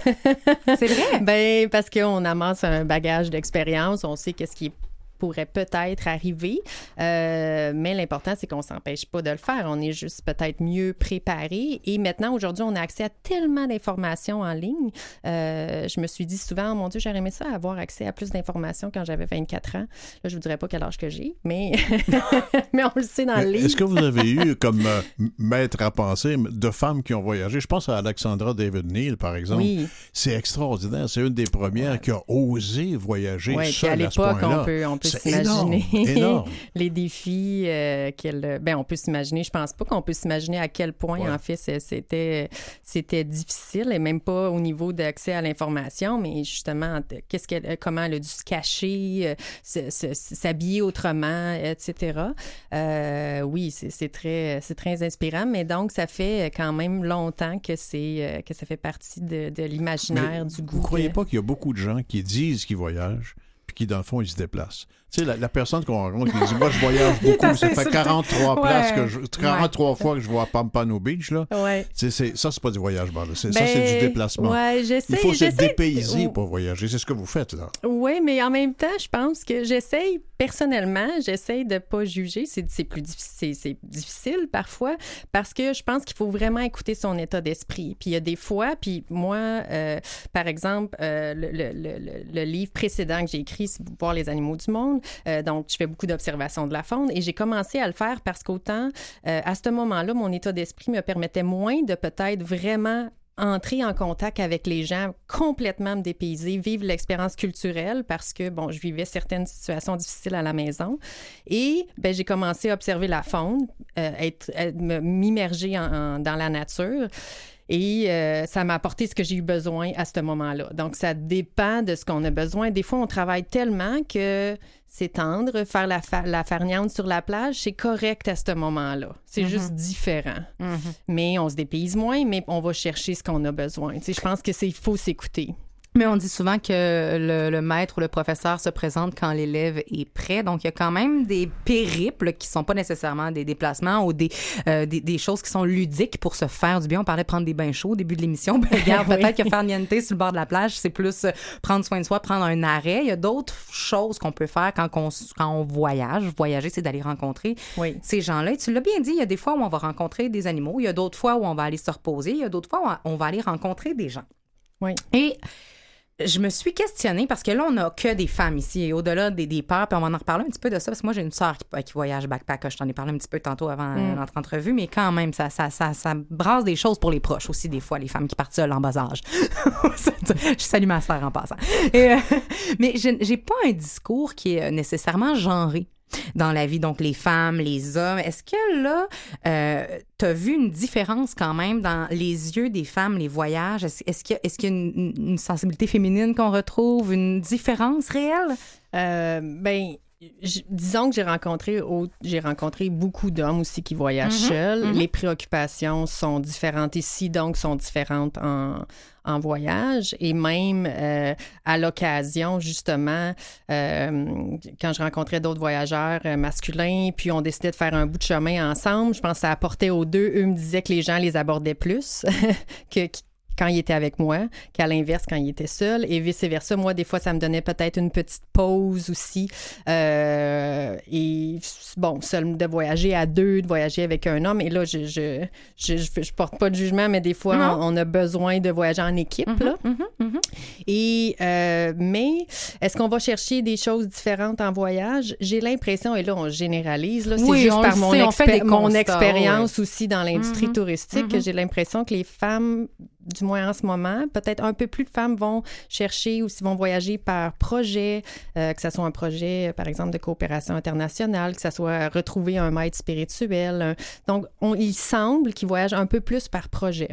C'est vrai? Ben, parce qu'on amasse un bagage d'expérience, on sait qu'est-ce qui pourrait peut-être arriver, Euh, mais l'important, c'est qu'on s'empêche pas de le faire. On est juste peut-être mieux préparé. Et maintenant, aujourd'hui, on a accès à tellement d'informations en ligne. Euh, je me suis dit souvent, mon Dieu, j'aurais aimé ça, avoir accès à plus d'informations quand j'avais 24 ans. Là, je vous dirais pas quel âge que j'ai, mais, mais on le sait dans le livre. Est-ce que vous avez eu comme euh, maître à penser de femmes qui ont voyagé? Je pense à Alexandra David Neal, par exemple. Oui. C'est extraordinaire. C'est une des premières qui a osé voyager Ouais, seule à à ce l'époque, point-là. on peut, on peut C'est s'imaginer les défis euh, qu'elle. Ben, on peut s'imaginer. Je pense pas qu'on peut s'imaginer à quel point, Ouais. en fait, c'était c'était difficile et même pas au niveau d'accès à l'information, mais justement, qu'est-ce qu'elle, comment elle a dû se cacher, euh, s'habiller autrement, etc. Euh, oui, c'est c'est très, c'est très inspirant. Mais donc, ça fait quand même longtemps que c'est euh, que ça fait partie de, de l'imaginaire, du goût. Vous croyez que- pas qu'il y a beaucoup de gens qui disent qu'ils voyagent, puis qui, dans le fond, ils se déplacent? Tu sais, la, la personne qu'on rencontre qui dit Moi, je voyage beaucoup, ça fait insultant. 43 places Ouais. que je, 43 fois que je vais à Pampano Beach, là. Ouais. Tu sais, ça, c'est pas du voyage. C'est- ça, Ben, c'est du déplacement. ouais, j'essaie- Il faut se dépayser pour voyager. C'est ce que vous faites, là. Oui, mais en même temps, je pense que j'essaye, personnellement, j'essaye de pas juger. C'est c'est plus difficile, c'est difficile parfois parce que je pense qu'il faut vraiment écouter son état d'esprit. Puis il y a des fois, puis moi, euh, par exemple, euh, le, le- le- le- le livre précédent que j'ai écrit, c'est Voir les animaux du monde. Euh, donc, je fais beaucoup d'observations de la faune et j'ai commencé à le faire parce qu'autant, euh, à ce moment-là, mon état d'esprit me permettait moins de peut-être vraiment entrer en contact avec les gens, complètement me dépayser, vivre l'expérience culturelle parce que, bon, je vivais certaines situations difficiles à la maison. Et ben, j'ai commencé à observer la faune, euh, m'immerger dans la nature. Et euh, ça m'a apporté ce que j'ai eu besoin à ce moment-là. Donc, ça dépend de ce qu'on a besoin. Des fois, on travaille tellement que s'étendre, faire la, fa- la farniente sur la plage, c'est correct à ce moment-là. C'est Mhm. juste différent. Mais on se dépayse moins, mais on va chercher ce qu'on a besoin. Tu sais, je pense que c'est faut s'écouter. Mais on dit souvent que le, le maître ou le professeur se présente quand l'élève est prêt. Donc, il y a quand même des périples qui sont pas nécessairement des déplacements ou des, euh, des, des choses qui sont ludiques pour se faire du bien. On parlait de prendre des bains chauds au début de l'émission. Ben, regarde, Oui. peut-être que faire niente sur le bord de la plage, c'est plus euh, prendre soin de soi, prendre un arrêt. Il y a d'autres choses qu'on peut faire quand on, quand on voyage. Voyager, c'est d'aller rencontrer Oui. ces gens-là. Et tu l'as bien dit, il y a des fois où on va rencontrer des animaux. Il y a d'autres fois où on va aller se reposer. Il y a d'autres fois où on va aller rencontrer des gens. Oui. Et je me suis questionnée parce que là, on n'a que des femmes ici et au-delà des, des peurs, puis on va en reparler un petit peu de ça parce que moi, j'ai une sœur qui, qui voyage backpack. Je t'en ai parlé un petit peu tantôt avant Mm. euh, notre entrevue, mais quand même, ça, ça, ça, ça brasse des choses pour les proches aussi, des fois, les femmes qui partent seules en bas âge. je salue ma sœur en passant. Et, euh, mais je j'ai pas un discours qui est nécessairement genré dans la vie, donc les femmes, les hommes. Est-ce que là, euh, tu as vu une différence quand même dans les yeux des femmes, les voyages? Est-ce est-ce qu'il y a, est-ce y a une, sensibilité féminine qu'on retrouve, une différence réelle? Euh, ben, disons que j'ai rencontré j'ai rencontré beaucoup d'hommes aussi qui voyagent Mhm, seuls. mhm. Les préoccupations sont différentes ici, donc sont différentes en, en voyage. Et même euh, à l'occasion, justement, euh, quand je rencontrais d'autres voyageurs euh, masculins, puis on décidait de faire un bout de chemin ensemble, je pense que ça apportait aux deux. Eux me disaient que les gens les abordaient plus que quand il était avec moi qu'à l'inverse quand il était seul et vice-versa. Moi, des fois, ça me donnait peut-être une petite pause aussi. Euh, et bon, seul de voyager à deux, de voyager avec un homme. Et là, je je, je, je, je porte pas de jugement, mais des fois, on, on a besoin de voyager en équipe. Mhm, là. Et, euh, mais est-ce qu'on va chercher des choses différentes en voyage? J'ai l'impression, et là, on généralise, là, c'est Oui, juste par mon, sait, on fait expé- des mon constats, expérience aussi dans l'industrie touristique, que j'ai l'impression que les femmes, du moins en ce moment, peut-être un peu plus de femmes vont chercher ou vont voyager par projet, euh, que ce soit un projet, euh, par exemple, de coopération internationale, que ce soit retrouver un maître spirituel. Donc, on, il semble qu'ils voyagent un peu plus par projet.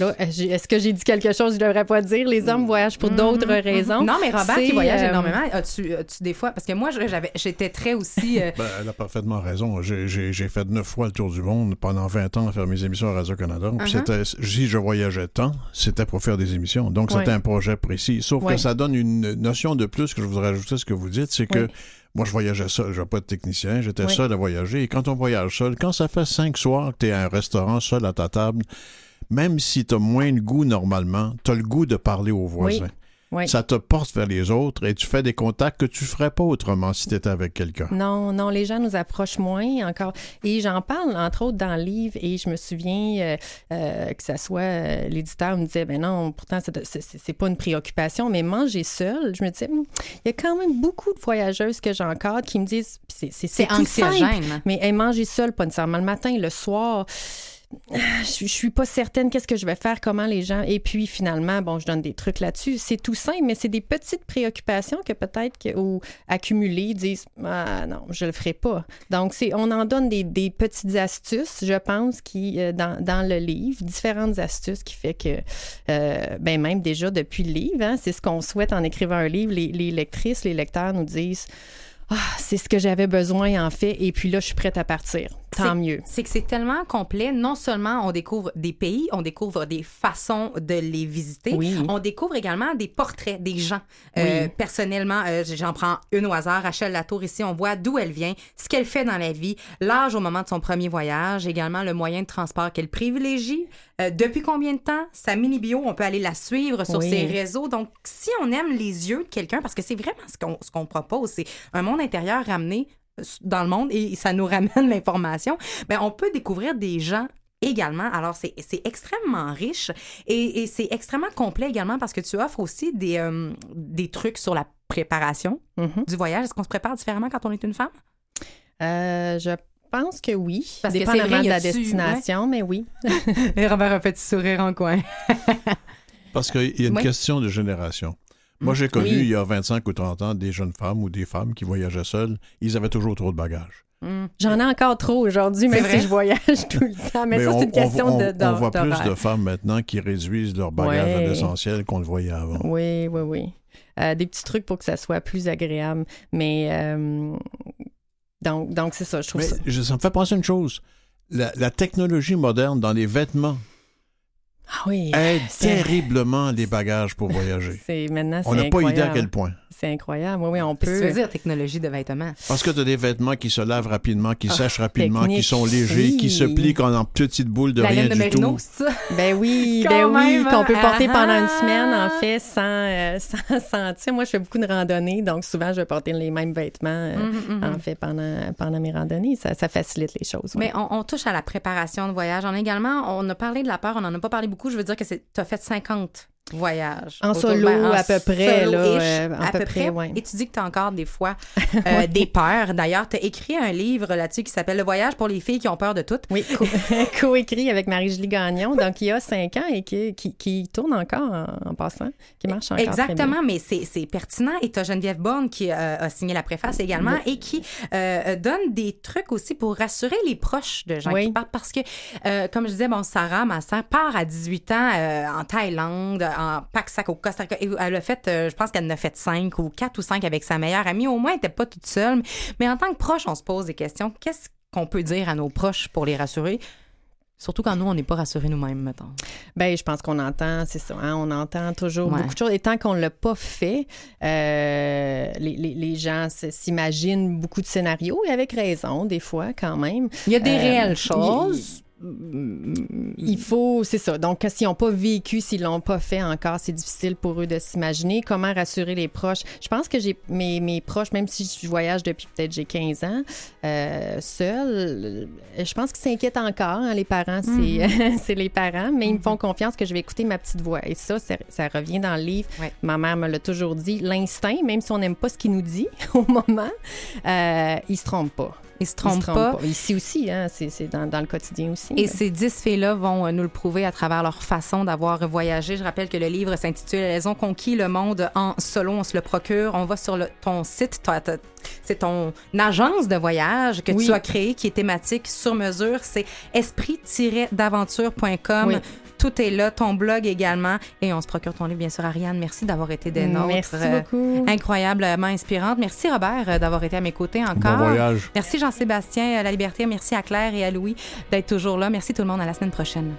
Est-ce que j'ai dit quelque chose? Que je ne devrais pas dire? Les hommes voyagent pour d'autres Mhm, raisons. Non, mais Robert qui voyage euh, énormément, as-tu, as-tu des fois... Parce que moi, j'avais, j'étais très aussi... euh, Ben, elle a parfaitement raison. J'ai- J'ai j'ai fait neuf fois le tour du monde pendant 20 ans à faire mes émissions à Radio-Canada. Puis Uh-huh. c'était- Si je voyageais tant, c'était pour faire des émissions. Donc, Ouais. c'était un projet précis. Sauf Ouais. que ça donne une notion de plus que je voudrais ajouter à ce que vous dites, c'est que Oui. moi, je voyageais seul. Je n'avais pas de technicien. J'étais Oui. seul à voyager. Et quand on voyage seul, quand ça fait cinq soirs que tu es à un restaurant seul à ta table, même si tu as moins de goût normalement, tu as le goût de parler aux voisins. Oui. Ça te porte vers les autres et tu fais des contacts que tu ferais pas autrement si tu étais avec quelqu'un. Non, non, les gens nous approchent moins encore. Et j'en parle, entre autres, dans le livre, et je me souviens euh, euh, que ça soit euh, l'éditeur me disait, ben non, pourtant, c'est- pas une préoccupation, mais manger seul, je me disais, Hum, il y a quand même beaucoup de voyageuses que j'encadre qui me disent, c'est tout simple, anxiogène. mais hey, manger seul, pas nécessairement le matin, le soir. Ah, Je, suis pas certaine qu'est-ce que je vais faire, comment les gens. Et puis finalement, bon, je donne des trucs là-dessus. C'est tout simple, mais c'est des petites préoccupations que peut-être que, ou accumulées disent ah non, je le ferai pas. Donc c'est, on en donne des, des petites astuces, je pense, qui euh, dans, dans le livre, différentes astuces qui fait que euh, ben même déjà depuis le livre, hein, c'est ce qu'on souhaite en écrivant un livre. Les, les lectrices, les lecteurs nous disent ah, c'est ce que j'avais besoin en fait, et puis là je suis prête à partir. Tant C'est- mieux. C'est que c'est tellement complet. Non seulement on découvre des pays, on découvre des façons de les visiter. Oui. On découvre également des portraits des gens. Euh, personnellement, euh, j'en prends une au hasard. Rachel Latour ici, on voit d'où elle vient, ce qu'elle fait dans la vie, l'âge au moment de son premier voyage, également le moyen de transport qu'elle privilégie, euh, depuis combien de temps, sa mini-bio, on peut aller la suivre sur Oui. ses réseaux. Donc, si on aime les yeux de quelqu'un, parce que c'est vraiment ce qu'on ce qu'on propose, c'est un monde intérieur ramené dans le monde et ça nous ramène l'information, ben on peut découvrir des gens également. Alors, c'est c'est extrêmement riche et, et c'est extrêmement complet également parce que tu offres aussi des, euh, des trucs sur la préparation Mhm. du voyage. Est-ce qu'on se prépare différemment quand on est une femme? Euh, je pense que oui. Parce que c'est Dépendamment vrai, de la destination, mais oui. Et Robert a fait sourire en coin. Parce qu'il y a une Oui. question de génération. Moi, j'ai connu Oui. il y a 25 ou 30 ans des jeunes femmes ou des femmes qui voyageaient seules. Ils avaient toujours trop de bagages. J'en ai encore trop aujourd'hui, même si je voyage tout le temps. Mais, ça, on, c'est une question on- de, on- voit plus de femmes maintenant qui réduisent leur bagage Ouais. à l'essentiel qu'on le voyait avant. Oui, oui, oui. Euh, des petits trucs pour que ça soit plus agréable. Mais euh, donc, donc c'est ça, je trouve Mais ça. je- ça me fait penser à une chose. La, la technologie moderne dans les vêtements Ah oui. aide c'est- terriblement les bagages pour voyager. C'est maintenant, c'est On n'a pas idée à quel point. C'est incroyable. Oui, oui, on Qu'est-ce que peut. tu veux dire, technologie de vêtements? Parce que tu as des vêtements qui se lavent rapidement, qui Ah, sèchent rapidement, technique. qui sont légers, qui se plient en, en petites boules de la rien de du Mérino, tout. c'est ça? Ben oui, ben oui, même, qu'on peut hein? porter pendant une Ah! semaine, en fait, sans, euh, sans sentir. Moi, je fais beaucoup de randonnées, donc souvent, je vais porter les mêmes vêtements, euh, Mhm, mhm. en fait, pendant, pendant mes randonnées. Ça, ça facilite les choses. ouais. Mais on, on touche à la préparation de voyage. On a également, on a parlé de la peur, on n'en a pas parlé beaucoup. Je veux dire que tu as fait 50 voyages. En Autour- solo, ben, en à peu près, là, euh, à peu près, ouais. Et tu dis que tu as encore des fois euh, des peurs. D'ailleurs, tu as écrit un livre là-dessus qui s'appelle Le voyage pour les filles qui ont peur de tout. Oui, co- coécrit avec Marie-Julie Gagnon, donc il y a cinq ans et qui, qui, qui tourne encore en, en passant, qui marche encore très bien. Exactement, mais c'est pertinent. Et tu as Geneviève Bourne qui euh, a signé la préface également et qui euh, donne des trucs aussi pour rassurer les proches de gens Oui. qui partent. Parce que, comme je disais, bon, Sarah, ma sœur, part à 18 ans en Thaïlande, en Pac-Sac au Costa Rica. Et Elle a fait, euh, je pense qu'elle en a fait cinq ou quatre ou cinq avec sa meilleure amie. Au moins, elle n'était pas toute seule. Mais en tant que proche, on se pose des questions. Qu'est-ce qu'on peut dire à nos proches pour les rassurer? Surtout quand nous, on n'est pas rassurés nous-mêmes, mettons. Ben, je pense qu'on entend, c'est ça, hein, on entend toujours Ouais. beaucoup de choses. Et tant qu'on ne l'a pas fait, euh, les, les- les gens s'imaginent beaucoup de scénarios, et avec raison, des fois, quand même. Il y a des Euh, réelles choses. Il faut, c'est ça. Donc, s'ils n'ont pas vécu, s'ils l'ont pas fait encore, c'est difficile pour eux de s'imaginer. Comment rassurer les proches? Je pense que j'ai mes, mes proches, même si je voyage depuis peut-être j'ai 15 ans, euh, seul, euh, je pense qu'ils s'inquiètent encore. hein, les parents, c'est c'est les parents, mais ils me font confiance que je vais écouter ma petite voix. Et ça, ça, ça revient dans le livre. Ouais. Ma mère me l'a toujours dit. L'instinct, même si on n'aime pas ce qu'il nous dit au moment, euh, il se trompe pas. Ils se trompent se trompe pas. pas. Ici aussi, hein, c'est dans, dans le quotidien aussi. Et là. ces dix filles-là vont euh, nous le prouver à travers leur façon d'avoir voyagé. Je rappelle que le livre s'intitule Elles ont conquis le monde en solo. On se le procure. On va sur le- ton site. C'est ton agence de voyage que Oui. tu as créée qui est thématique sur mesure. C'est esprit-d'aventure.com. Oui. Tout est là, ton blog également. Et on se procure ton livre, bien sûr. Ariane, merci d'avoir été des nôtres. Merci Euh, beaucoup. Incroyablement inspirante. Merci Robert euh, d'avoir été à mes côtés encore. Bon voyage. Merci Jean-Sébastien à La Liberté. Merci à Claire et à Louis d'être toujours là. Merci tout le monde. À la semaine prochaine.